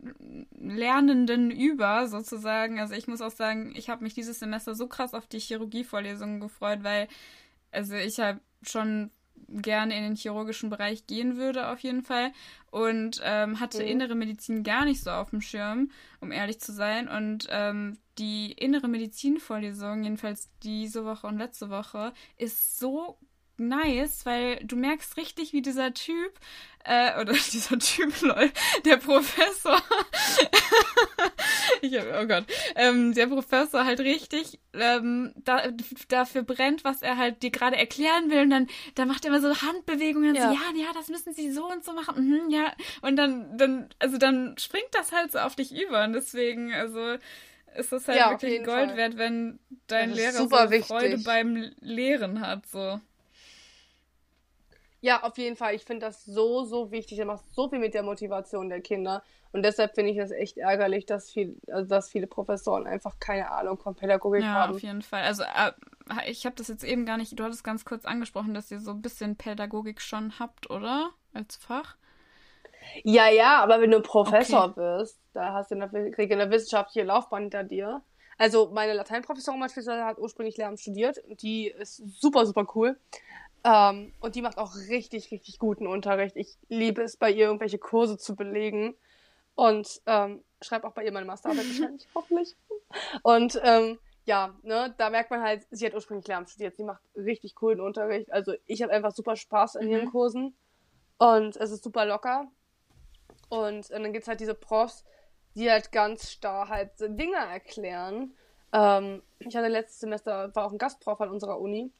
Lernenden über, sozusagen. Also ich muss auch sagen, ich habe mich dieses Semester so krass auf die Chirurgievorlesungen gefreut, weil, also ich habe schon gerne in den chirurgischen Bereich gehen würde, auf jeden Fall. Und ähm, hatte mhm. innere Medizin gar nicht so auf dem Schirm, um ehrlich zu sein. Und ähm, die innere Medizin-Vorlesung, jedenfalls diese Woche und letzte Woche, ist so nice, weil du merkst richtig, wie dieser Typ, äh, oder dieser Typ, lol, der Professor, ich hab, oh Gott, ähm, der Professor halt richtig ähm, da, dafür brennt, was er halt dir gerade erklären will. Und dann, dann macht er immer so Handbewegungen, ja. so, ja, ja, das müssen sie so und so machen, mhm, ja, und dann, dann, also dann springt das halt so auf dich über. Und deswegen, also, ist das halt ja, wirklich Gold Fall. wert, wenn dein Lehrer so Freude beim Lehren hat, so. Ja, auf jeden Fall. Ich finde das so, so wichtig. Er macht so viel mit der Motivation der Kinder. Und deshalb finde ich es echt ärgerlich, dass, viel, also dass viele Professoren einfach keine Ahnung von Pädagogik ja, haben. Ja, auf jeden Fall. Also äh, ich habe das jetzt eben gar nicht, du hattest ganz kurz angesprochen, dass ihr so ein bisschen Pädagogik schon habt, oder? Als Fach? Ja, ja, aber wenn du Professor okay. bist, da hast du eine, eine wissenschaftliche Laufbahn hinter dir. Also meine Lateinprofessorin beispielsweise hat ursprünglich Lehramt studiert. Die ist super, super cool. Ähm, und die macht auch richtig, richtig guten Unterricht. Ich liebe es, bei ihr irgendwelche Kurse zu belegen. Und ähm, schreibe auch bei ihr meine Masterarbeit wahrscheinlich, hoffentlich. Und ähm, ja, ne, da merkt man halt, sie hat ursprünglich Lehramt studiert. Sie macht richtig coolen Unterricht. Also ich habe einfach super Spaß in mhm. ihren Kursen. Und es ist super locker. Und, und dann es halt diese Profs, die halt ganz starr halt Dinge erklären. Ähm, ich hatte letztes Semester, war auch ein Gastprof an unserer Uni.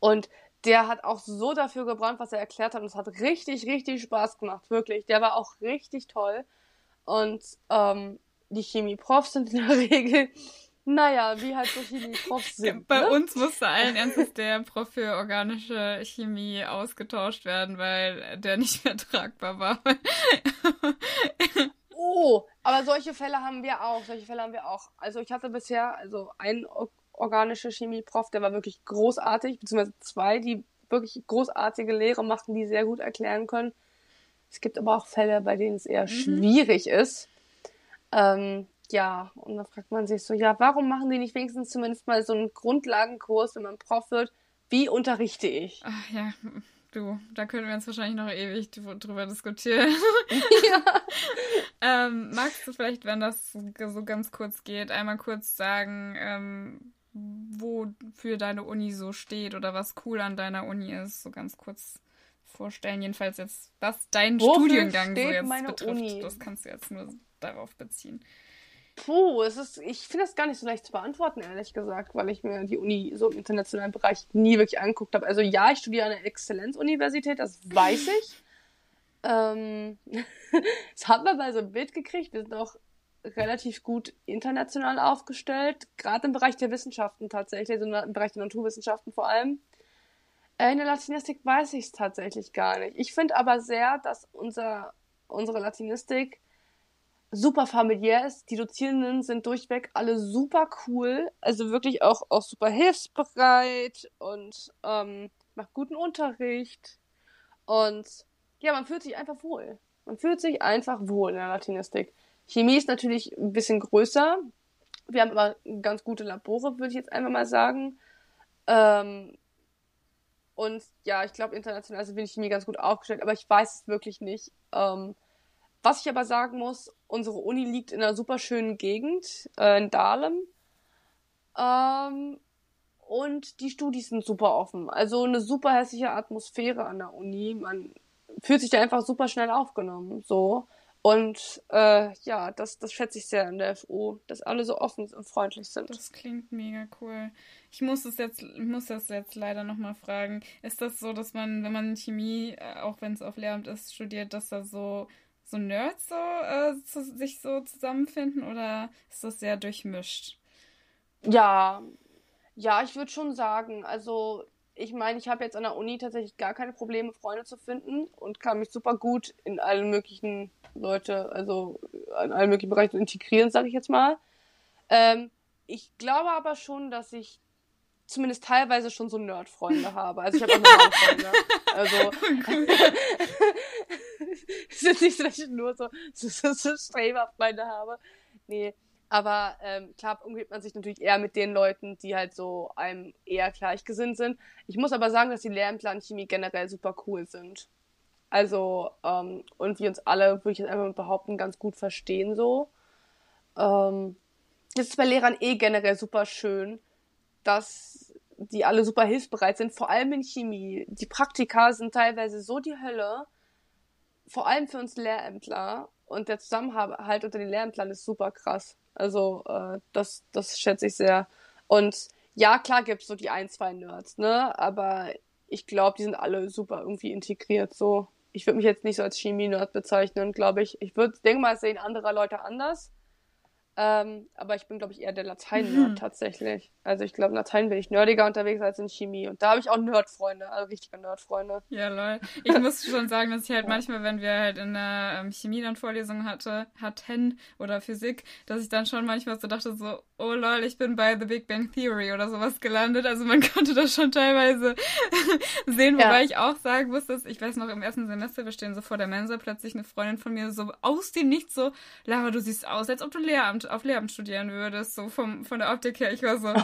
Und der hat auch so dafür gebrannt, was er erklärt hat. Und es hat richtig, richtig Spaß gemacht, wirklich. Der war auch richtig toll. Und ähm, die Chemie-Profs sind in der Regel, naja, wie halt so Chemie-Profs sind. Bei ne? uns musste allen Ernstes der Prof für organische Chemie ausgetauscht werden, weil der nicht mehr tragbar war. oh, aber solche Fälle haben wir auch. Solche Fälle haben wir auch. Also ich hatte bisher also einen organische Chemie-Prof, der war wirklich großartig, beziehungsweise zwei, die wirklich großartige Lehre machten, die sehr gut erklären können. Es gibt aber auch Fälle, bei denen es eher mhm. schwierig ist. Ähm, ja, und da fragt man sich so, ja, warum machen die nicht wenigstens zumindest mal so einen Grundlagenkurs, wenn man Prof wird? Wie unterrichte ich? Ach ja, du, da können wir uns wahrscheinlich noch ewig drüber diskutieren. ja. ähm, magst du vielleicht, wenn das so ganz kurz geht, einmal kurz sagen, ähm, wofür deine Uni so steht oder was cool an deiner Uni ist, so ganz kurz vorstellen. Jedenfalls jetzt, was dein wofür Studiengang so jetzt betrifft. Uni? Das kannst du jetzt nur darauf beziehen. Puh, es ist, ich finde das gar nicht so leicht zu beantworten, ehrlich gesagt, weil ich mir die Uni so im internationalen Bereich nie wirklich angeguckt habe. Also ja, ich studiere an einer Exzellenzuniversität, das weiß ich. ähm, das hat man mal so ein Bild gekriegt. Wir sind auch relativ gut international aufgestellt, gerade im Bereich der Wissenschaften tatsächlich, also im Bereich der Naturwissenschaften vor allem. Äh, in der Latinistik weiß ich es tatsächlich gar nicht. Ich finde aber sehr, dass unser, unsere Latinistik super familiär ist. Die Dozierenden sind durchweg alle super cool, also wirklich auch, auch super hilfsbereit und ähm, macht guten Unterricht. Und ja, man fühlt sich einfach wohl. Man fühlt sich einfach wohl in der Latinistik. Chemie ist natürlich ein bisschen größer. Wir haben aber ganz gute Labore, würde ich jetzt einfach mal sagen. Ähm, und ja, ich glaube, international bin ich Chemie ganz gut aufgestellt, aber ich weiß es wirklich nicht. Ähm, was ich aber sagen muss, unsere Uni liegt in einer super schönen Gegend, äh, in Dahlem. Ähm, und die Studis sind super offen. Also eine super hässliche Atmosphäre an der Uni. Man fühlt sich da einfach super schnell aufgenommen. So. Und äh, ja, das, das schätze ich sehr an der FU, dass alle so offen und freundlich sind. Das klingt mega cool. Ich muss es jetzt, muss das jetzt leider nochmal fragen. Ist das so, dass man, wenn man Chemie, äh, auch wenn es auf Lehramt ist, studiert, dass da so, so Nerds so äh, zu, sich so zusammenfinden oder ist das sehr durchmischt? Ja, ja, ich würde schon sagen, also ich meine, ich habe jetzt an der Uni tatsächlich gar keine Probleme, Freunde zu finden und kann mich super gut in allen möglichen Leute, also in allen möglichen Bereichen integrieren, sage ich jetzt mal. Ähm, ich glaube aber schon, dass ich zumindest teilweise schon so Nerd-Freunde habe. Also ich habe auch Freunde. Also es ist nicht so, dass ich nur so, so, so, so Streber-Freunde habe. Nee. Aber ähm, klar umgeht man sich natürlich eher mit den Leuten, die halt so einem eher gleichgesinnt sind. Ich muss aber sagen, dass die Lehrämtler Chemie generell super cool sind. Also, ähm, und wir uns alle, würde ich jetzt einfach behaupten, ganz gut verstehen so. Ähm, das ist bei Lehrern eh generell super schön, dass die alle super hilfsbereit sind, vor allem in Chemie. Die Praktika sind teilweise so die Hölle, vor allem für uns Lehrämtler. Und der Zusammenhalt unter den Lehrämtlern ist super krass. Also äh, das, das schätze ich sehr. Und ja, klar gibt's so die ein, zwei Nerds, ne? Aber ich glaube, die sind alle super irgendwie integriert. So, ich würde mich jetzt nicht so als Chemie-Nerd bezeichnen, glaube ich. Ich würde, denke mal, sehen andere Leute anders. Ähm, aber ich bin, glaube ich, eher der Latein-Nerd mhm. tatsächlich. Also ich glaube, Latein bin ich nerdiger unterwegs als in Chemie. Und da habe ich auch Nerdfreunde, also richtige Nerdfreunde. Ja, lol. Ich muss schon sagen, dass ich halt manchmal, wenn wir halt in der ähm, Chemie dann Vorlesungen hatte, hatten oder Physik, dass ich dann schon manchmal so dachte so, oh lol, ich bin bei The Big Bang Theory oder sowas gelandet. Also man konnte das schon teilweise sehen, wobei ja. ich auch sagen muss, dass ich weiß noch, im ersten Semester, wir stehen so vor der Mensa, plötzlich eine Freundin von mir so aus dem Nichts so, Lara, du siehst aus, als ob du Lehramt auf Lehramt studieren würdest, so vom, von der Optik her. Ich war so,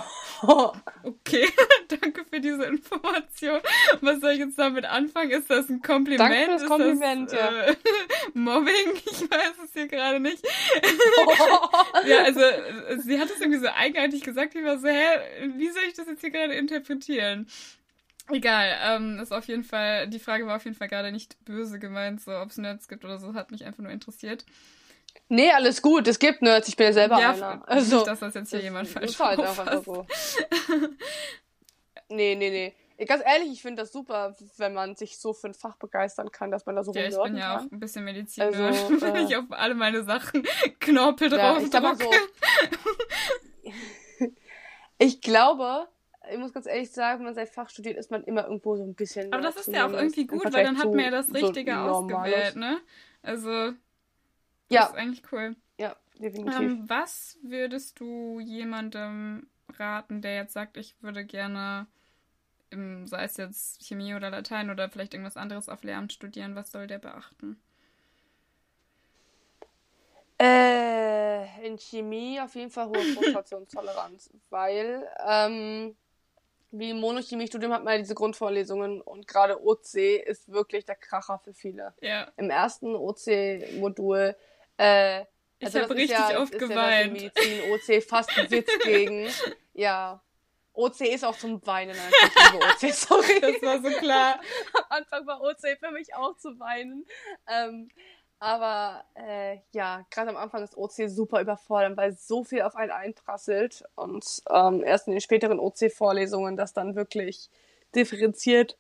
okay, danke für diese Information. Was soll ich jetzt damit anfangen? Ist das ein Kompliment? Danke fürs Kompliment, das, ja. Äh, Mobbing? Ich weiß es hier gerade nicht. ja, also sie hat es irgendwie so eigenartig gesagt. Ich war so, hä, wie soll ich das jetzt hier gerade interpretieren? Egal, ähm, ist auf jeden Fall, die Frage war auf jeden Fall gerade nicht böse gemeint, so ob es Nerds gibt oder so, hat mich einfach nur interessiert. Nee, alles gut. Es gibt Nerds. Ich bin ja selber ja, einer. Also, nicht, dass das jetzt hier jemand falsch ist halt einfach so. nee, nee, nee. Ganz ehrlich, ich finde das super, wenn man sich so für ein Fach begeistern kann, dass man da so Ja, ich bin ja kann. auch ein bisschen Medizin, also, wenn äh, ich auf alle meine Sachen Knorpel drauf ja, ich, so, ich glaube, ich muss ganz ehrlich sagen, wenn man sein Fach studiert, ist man immer irgendwo so ein bisschen. Aber das ist ja auch irgendwie gut, weil dann hat man ja das Richtige so ausgewählt, ne? Also, ja. Das ist eigentlich cool. Ja, definitiv. Ähm, was würdest du jemandem raten, der jetzt sagt, ich würde gerne, im, sei es jetzt Chemie oder Latein oder vielleicht irgendwas anderes auf Lehramt studieren, was soll der beachten? Äh, in Chemie auf jeden Fall hohe Frustrationstoleranz, weil ähm, wie im Monochemie-Studium hat man ja diese Grundvorlesungen und gerade OC ist wirklich der Kracher für viele. Ja. Im ersten OC-Modul äh, ich also habe richtig ja, oft geweint. Ja Medizin, OC fast ein Witz gegen. Ja. OC ist auch zum Weinen einfach. OC, sorry. Das war so klar. Am Anfang war OC für mich auch zu weinen. Ähm, aber äh, ja, gerade am Anfang ist OC super überfordert, weil so viel auf einen einprasselt und ähm, erst in den späteren OC-Vorlesungen das dann wirklich differenziert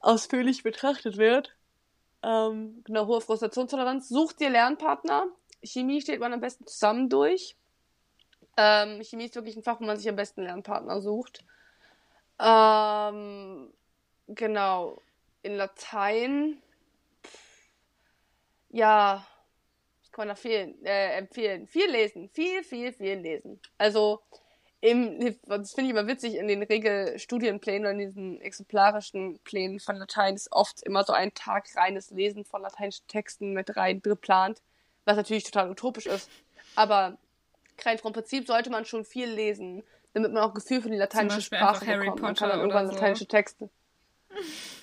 ausführlich betrachtet wird ähm, eine hohe Frustrationstoleranz. Such dir Lernpartner. Chemie steht man am besten zusammen durch. Ähm, Chemie ist wirklich ein Fach, wo man sich am besten Lernpartner sucht. Ähm, genau. In Latein, ja, ich kann da viel äh, empfehlen. Viel lesen. Viel, viel, viel lesen. Also, im, das finde ich immer witzig, in den Regelstudienplänen oder in diesen exemplarischen Plänen von Latein ist oft immer so ein Tag reines Lesen von lateinischen Texten mit rein geplant, was natürlich total utopisch ist. Aber rein vom Prinzip sollte man schon viel lesen, damit man auch Gefühl für die lateinische Sprache Harry bekommt. man kann dann irgendwann so. lateinische Texte.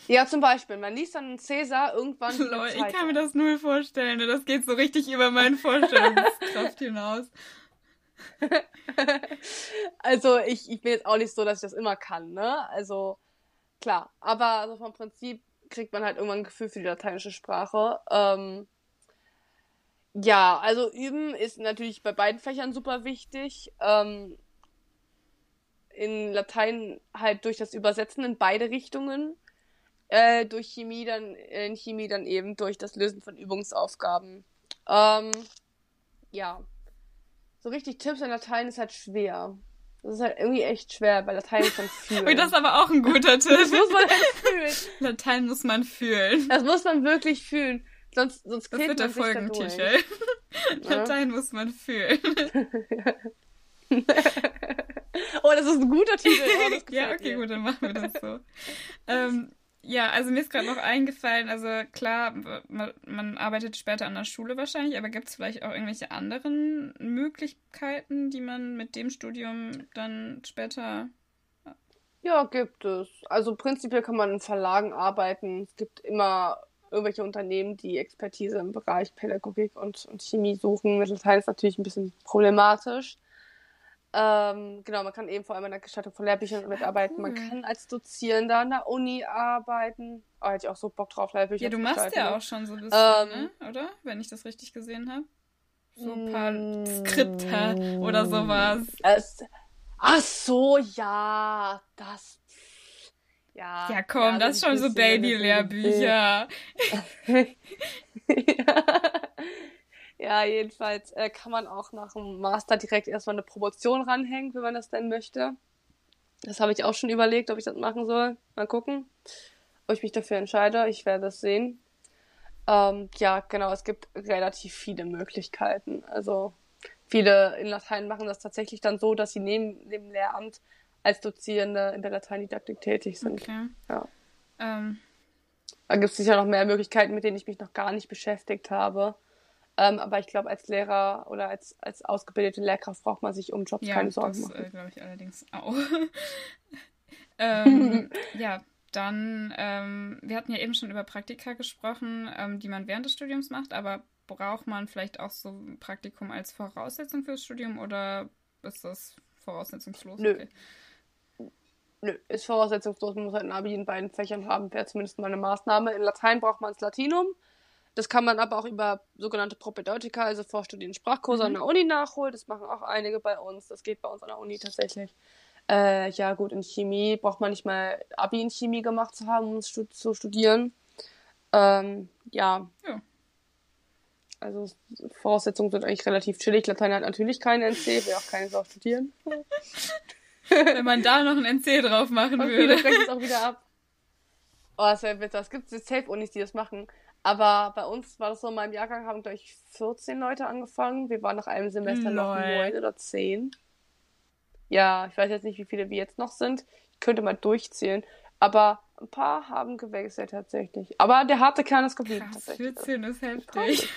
Ja, zum Beispiel, man liest dann Cäsar irgendwann. Lol, ich kann mir das null vorstellen. Das geht so richtig über meine Vorstellungskraft hinaus. also ich, ich bin jetzt auch nicht so, dass ich das immer kann, ne? Also klar, aber also vom Prinzip kriegt man halt irgendwann ein Gefühl für die lateinische Sprache. Ähm, ja, also üben ist natürlich bei beiden Fächern super wichtig. Ähm, in Latein halt durch das Übersetzen in beide Richtungen. Äh, durch Chemie dann, in Chemie dann eben durch das Lösen von Übungsaufgaben. Ähm, ja, so richtig Tipps in Latein ist halt schwer. Das ist halt irgendwie echt schwer, weil Latein ist man fühlen. Und das ist aber auch ein guter Tipp. Das muss man halt fühlen. Latein muss man fühlen. Das muss man wirklich fühlen. Sonst, sonst das wird der Folgentitel. Latein muss man fühlen. oh, das ist ein guter Titel. Oh, ja, okay, mir. gut, dann machen wir das so. ähm, ja, also mir ist gerade noch eingefallen, also klar, man, arbeitet später an der Schule wahrscheinlich, aber gibt es vielleicht auch irgendwelche anderen Möglichkeiten, die man mit dem Studium dann später. Ja, gibt es. Also prinzipiell kann man in Verlagen arbeiten. Es gibt immer irgendwelche Unternehmen, die Expertise im Bereich Pädagogik und, und Chemie suchen. Latein ist natürlich ein bisschen problematisch. Ähm, genau, man kann eben vor allem an der Gestaltung von Lehrbüchern mitarbeiten. Cool. Man kann als Dozierender an der Uni arbeiten. Oh, hätte ich auch so Bock drauf, Lehrbücher Ja, du machst ja auch schon so ein bisschen, ähm, ne? oder? Wenn ich das richtig gesehen habe. So ein paar mm, Skripte oder sowas. Es, ach so, ja, das. Ja, ja komm, ja, das ist schon so Baby-Lehrbücher. ja. Ja, jedenfalls äh, kann man auch nach dem Master direkt erstmal eine Promotion ranhängen, wenn man das denn möchte. Das habe ich auch schon überlegt, ob ich das machen soll. Mal gucken, ob ich mich dafür entscheide. Ich werde das sehen. Ähm, ja, genau, es gibt relativ viele Möglichkeiten. Also viele in Latein machen das tatsächlich dann so, dass sie neben dem Lehramt als Dozierende in der Lateindidaktik tätig sind. Okay. Ja. Ähm. Da gibt es sicher noch mehr Möglichkeiten, mit denen ich mich noch gar nicht beschäftigt habe. Ähm, aber ich glaube, als Lehrer oder als, als ausgebildete Lehrkraft braucht man sich um Jobs ja, keine Sorgen das, machen. Äh, glaube ich allerdings auch. ähm, ja, dann, ähm, wir hatten ja eben schon über Praktika gesprochen, ähm, die man während des Studiums macht, aber braucht man vielleicht auch so ein Praktikum als Voraussetzung fürs Studium oder ist das voraussetzungslos? Nö. Okay. Nö, ist voraussetzungslos. Man muss halt ein Abi in beiden Fächern haben, wäre zumindest mal eine Maßnahme. In Latein braucht man das Latinum. Das kann man aber auch über sogenannte Propedeutika, also Vorstudien Sprachkurse mhm. an der Uni nachholen. Das machen auch einige bei uns. Das geht bei uns an der Uni tatsächlich. Äh, ja, gut, in Chemie braucht man nicht mal Abi in Chemie gemacht zu haben, um es stu zu studieren. Ähm, ja. ja. Also Voraussetzungen sind eigentlich relativ chillig. Latein hat natürlich keinen NC, will auch keine Sau studieren. Wenn man da noch ein NC drauf machen okay, würde. Das fängt es auch wieder ab. Oh, das wäre bitter. Es gibt Safe-Unis, die das machen. Aber bei uns war das so, in meinem Jahrgang haben gleich 14 Leute angefangen. Wir waren nach einem Semester noch neun oder zehn. Ja, ich weiß jetzt nicht, wie viele wir jetzt noch sind. Ich könnte mal durchzählen. Aber ein paar haben gewechselt tatsächlich. Aber der harte Kern ist geblieben. Krass, 14 ist heftig.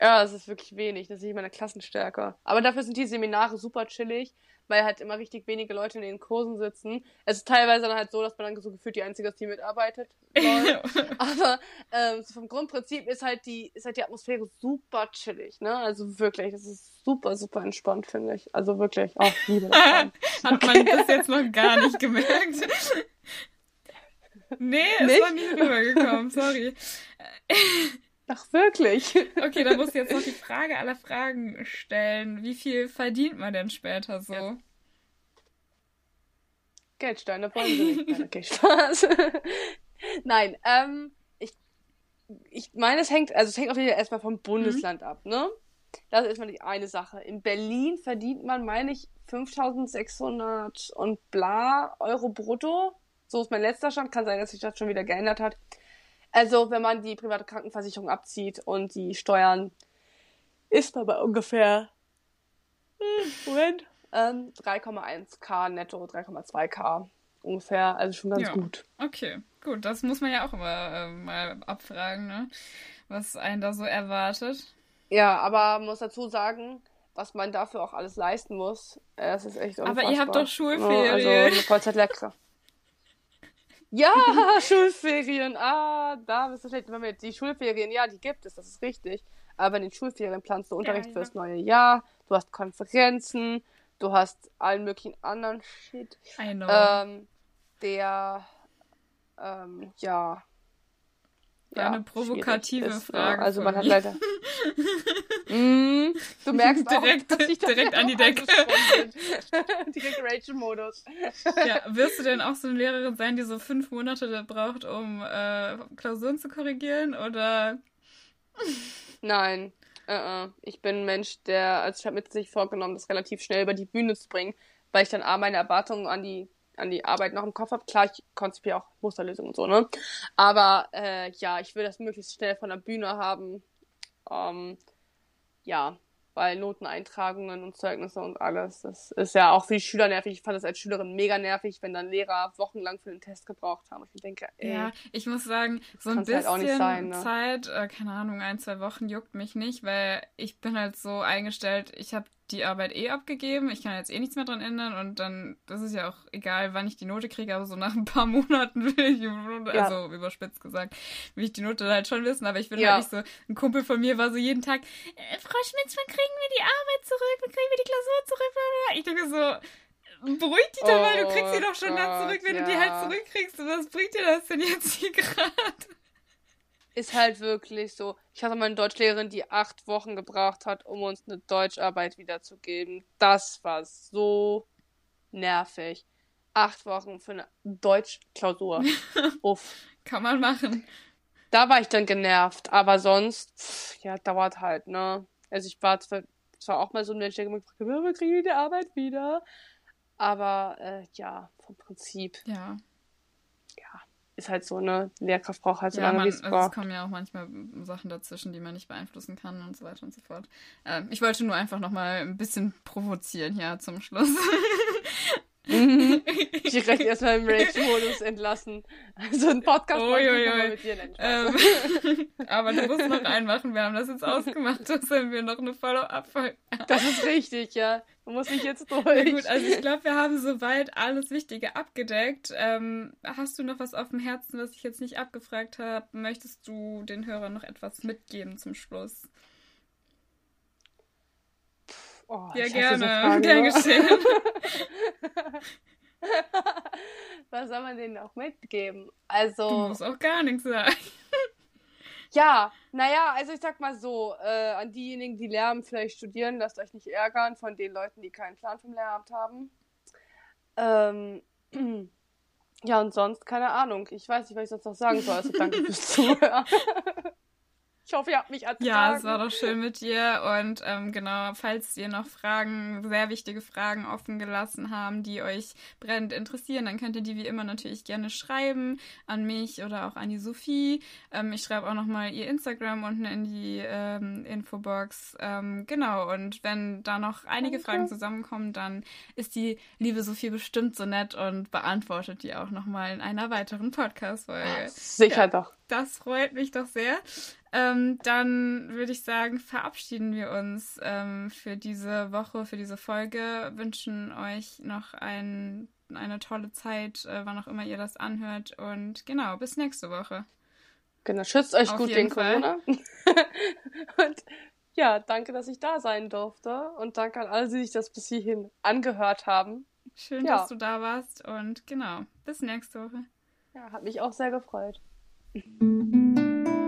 ja, es ist wirklich wenig. Das ist nicht meine Klassenstärke. Aber dafür sind die Seminare super chillig weil halt immer richtig wenige Leute in den Kursen sitzen. Es ist teilweise dann halt so, dass man dann so gefühlt die einzige ist, die mitarbeitet. Aber ähm, so vom Grundprinzip ist halt die, ist halt die Atmosphäre super chillig, ne? Also wirklich, das ist super, super entspannt, finde ich. Also wirklich, auch oh, liebe Hat man das jetzt noch gar nicht gemerkt? nee, nicht? ist noch nie rübergekommen, sorry. Ach, wirklich? Okay, dann muss ich jetzt noch die Frage aller Fragen stellen. Wie viel verdient man denn später so? Ja. Geldsteine wollen sie nicht. Okay, Spaß. Nein, ähm, ich, ich meine, es hängt, also es hängt jeden Fall erstmal vom Bundesland mhm. ab, ne? Das ist erstmal die eine Sache. In Berlin verdient man, meine ich, 5600 und bla Euro brutto. So ist mein letzter Stand. Kann sein, dass sich das schon wieder geändert hat. Also, wenn man die private Krankenversicherung abzieht und die Steuern, ist man bei ungefähr, hm, Moment, ähm, 3,1k netto, 3,2k ungefähr. Also schon ganz ja. gut. Okay, gut. Das muss man ja auch immer äh, mal abfragen, ne? was einen da so erwartet. Ja, aber man muss dazu sagen, was man dafür auch alles leisten muss, äh, das ist echt unfassbar. Aber ihr habt doch Schulferien. Also eine Vollzeitlehrkraft. Ja, Schulferien. Ah, da bist du schlecht. Die Schulferien, ja, die gibt es, das ist richtig. Aber in den Schulferien planst du Unterricht ja, ja. fürs neue Jahr, du hast Konferenzen, du hast allen möglichen anderen Shit. I know. Ähm, der, ähm, ja, ja, eine provokative ist, ne? Frage. Also man hat leider. mm, du merkst direkt, auch, dass ich direkt an die Decke. direkt Rachel-Modus. ja, wirst du denn auch so eine Lehrerin sein, die so fünf Monate braucht, um äh, Klausuren zu korrigieren, oder? Nein. Uh -uh. Ich bin ein Mensch, der, also ich habe mit sich vorgenommen, das relativ schnell über die Bühne zu bringen, weil ich dann A, meine Erwartungen an die an die Arbeit noch im Kopf habe. Klar, ich konzipiere auch Musterlösungen und so, ne? Aber äh, ja, ich will das möglichst schnell von der Bühne haben. Ähm, ja, weil Noteneintragungen und Zeugnisse und alles, das ist ja auch für die Schüler nervig. Ich fand das als Schülerin mega nervig, wenn dann Lehrer wochenlang für den Test gebraucht haben. Ich denke, ey, Ja, ich muss sagen, so ein bisschen halt sein, ne? Zeit, äh, keine Ahnung, ein, zwei Wochen juckt mich nicht, weil ich bin halt so eingestellt, ich habe die Arbeit eh abgegeben, ich kann jetzt eh nichts mehr dran ändern und dann, das ist ja auch egal, wann ich die Note kriege, aber so nach ein paar Monaten will ich, Ja. also überspitzt gesagt, will ich die Note halt schon wissen, aber ich bin Ja. halt nicht so, ein Kumpel von mir war so jeden Tag, äh, Frau Schmitz, wann kriegen wir die Arbeit zurück, wann kriegen wir die Klausur zurück, ich denke so, beruhig dich doch mal, du kriegst sie Oh doch schon dann Gott, zurück, wenn du die ja. halt zurückkriegst, und was bringt dir das denn jetzt hier gerade? Ist halt wirklich so. Ich hatte mal eine Deutschlehrerin, die acht Wochen gebraucht hat, um uns eine Deutscharbeit wiederzugeben. Das war so nervig. Acht Wochen für eine Deutschklausur. Uff. Kann man machen. Da war ich dann genervt, aber sonst, pff, ja, dauert halt, ne? Also ich war zwar, zwar auch mal so ein Mensch, der gefragt hat, wir kriegen die Arbeit wieder. Aber äh, ja, vom Prinzip, ja, ist halt so, ne? Lehrkraft braucht halt so ja lange, man, wie es also es braucht. kommen ja auch manchmal Sachen dazwischen, die man nicht beeinflussen kann und so weiter und so fort. Ähm, ich wollte nur einfach nochmal ein bisschen provozieren hier zum Schluss. Mhm. Direkt erstmal im Rage-Modus entlassen. Also ein Podcast nicht nochmal ui. mit dir, ähm, aber du musst noch einen machen, wir haben das jetzt ausgemacht, dass wir noch eine Follow-up-Folge Das ist richtig, ja. Man muss mich jetzt durch. Na gut, also ich glaube, wir haben soweit alles Wichtige abgedeckt. Ähm, hast du noch was auf dem Herzen, was ich jetzt nicht abgefragt habe? Möchtest du den Hörern noch etwas mitgeben zum Schluss? Oh, Ja, gerne. Gern geschehen. Was soll man denen auch mitgeben? Du Also, musst auch gar nichts sagen. ja, naja, also ich sag mal so, äh, an diejenigen, die Lehramt vielleicht studieren, lasst euch nicht ärgern von den Leuten, die keinen Plan vom Lehramt haben. Ähm, ja, und sonst, keine Ahnung. Ich weiß nicht, was ich sonst noch sagen soll. Also danke fürs Zuhören. Ich hoffe, ihr habt mich ertragen. Ja, es war doch schön mit dir. Und ähm, genau, falls ihr noch Fragen, sehr wichtige Fragen offen gelassen haben, die euch brennend interessieren, dann könnt ihr die wie immer natürlich gerne schreiben an mich oder auch an die Sophie. Ähm, ich schreibe auch nochmal ihr Instagram unten in die ähm, Infobox. Ähm, genau, und wenn da noch einige Danke. Fragen zusammenkommen, dann ist die liebe Sophie bestimmt so nett und beantwortet die auch nochmal in einer weiteren Podcast-Folge. Sicher Ja. doch. Das freut mich doch sehr. Ähm, dann würde ich sagen, verabschieden wir uns ähm, für diese Woche, für diese Folge. Wünschen euch noch ein, eine tolle Zeit, äh, wann auch immer ihr das anhört. Und genau, bis nächste Woche. Genau, schützt euch Auf gut gegen Corona. und ja, danke, dass ich da sein durfte. Und danke an alle, die sich das bis hierhin angehört haben. Schön, Ja. dass du da warst. Und genau, bis nächste Woche. Ja, hat mich auch sehr gefreut. thank you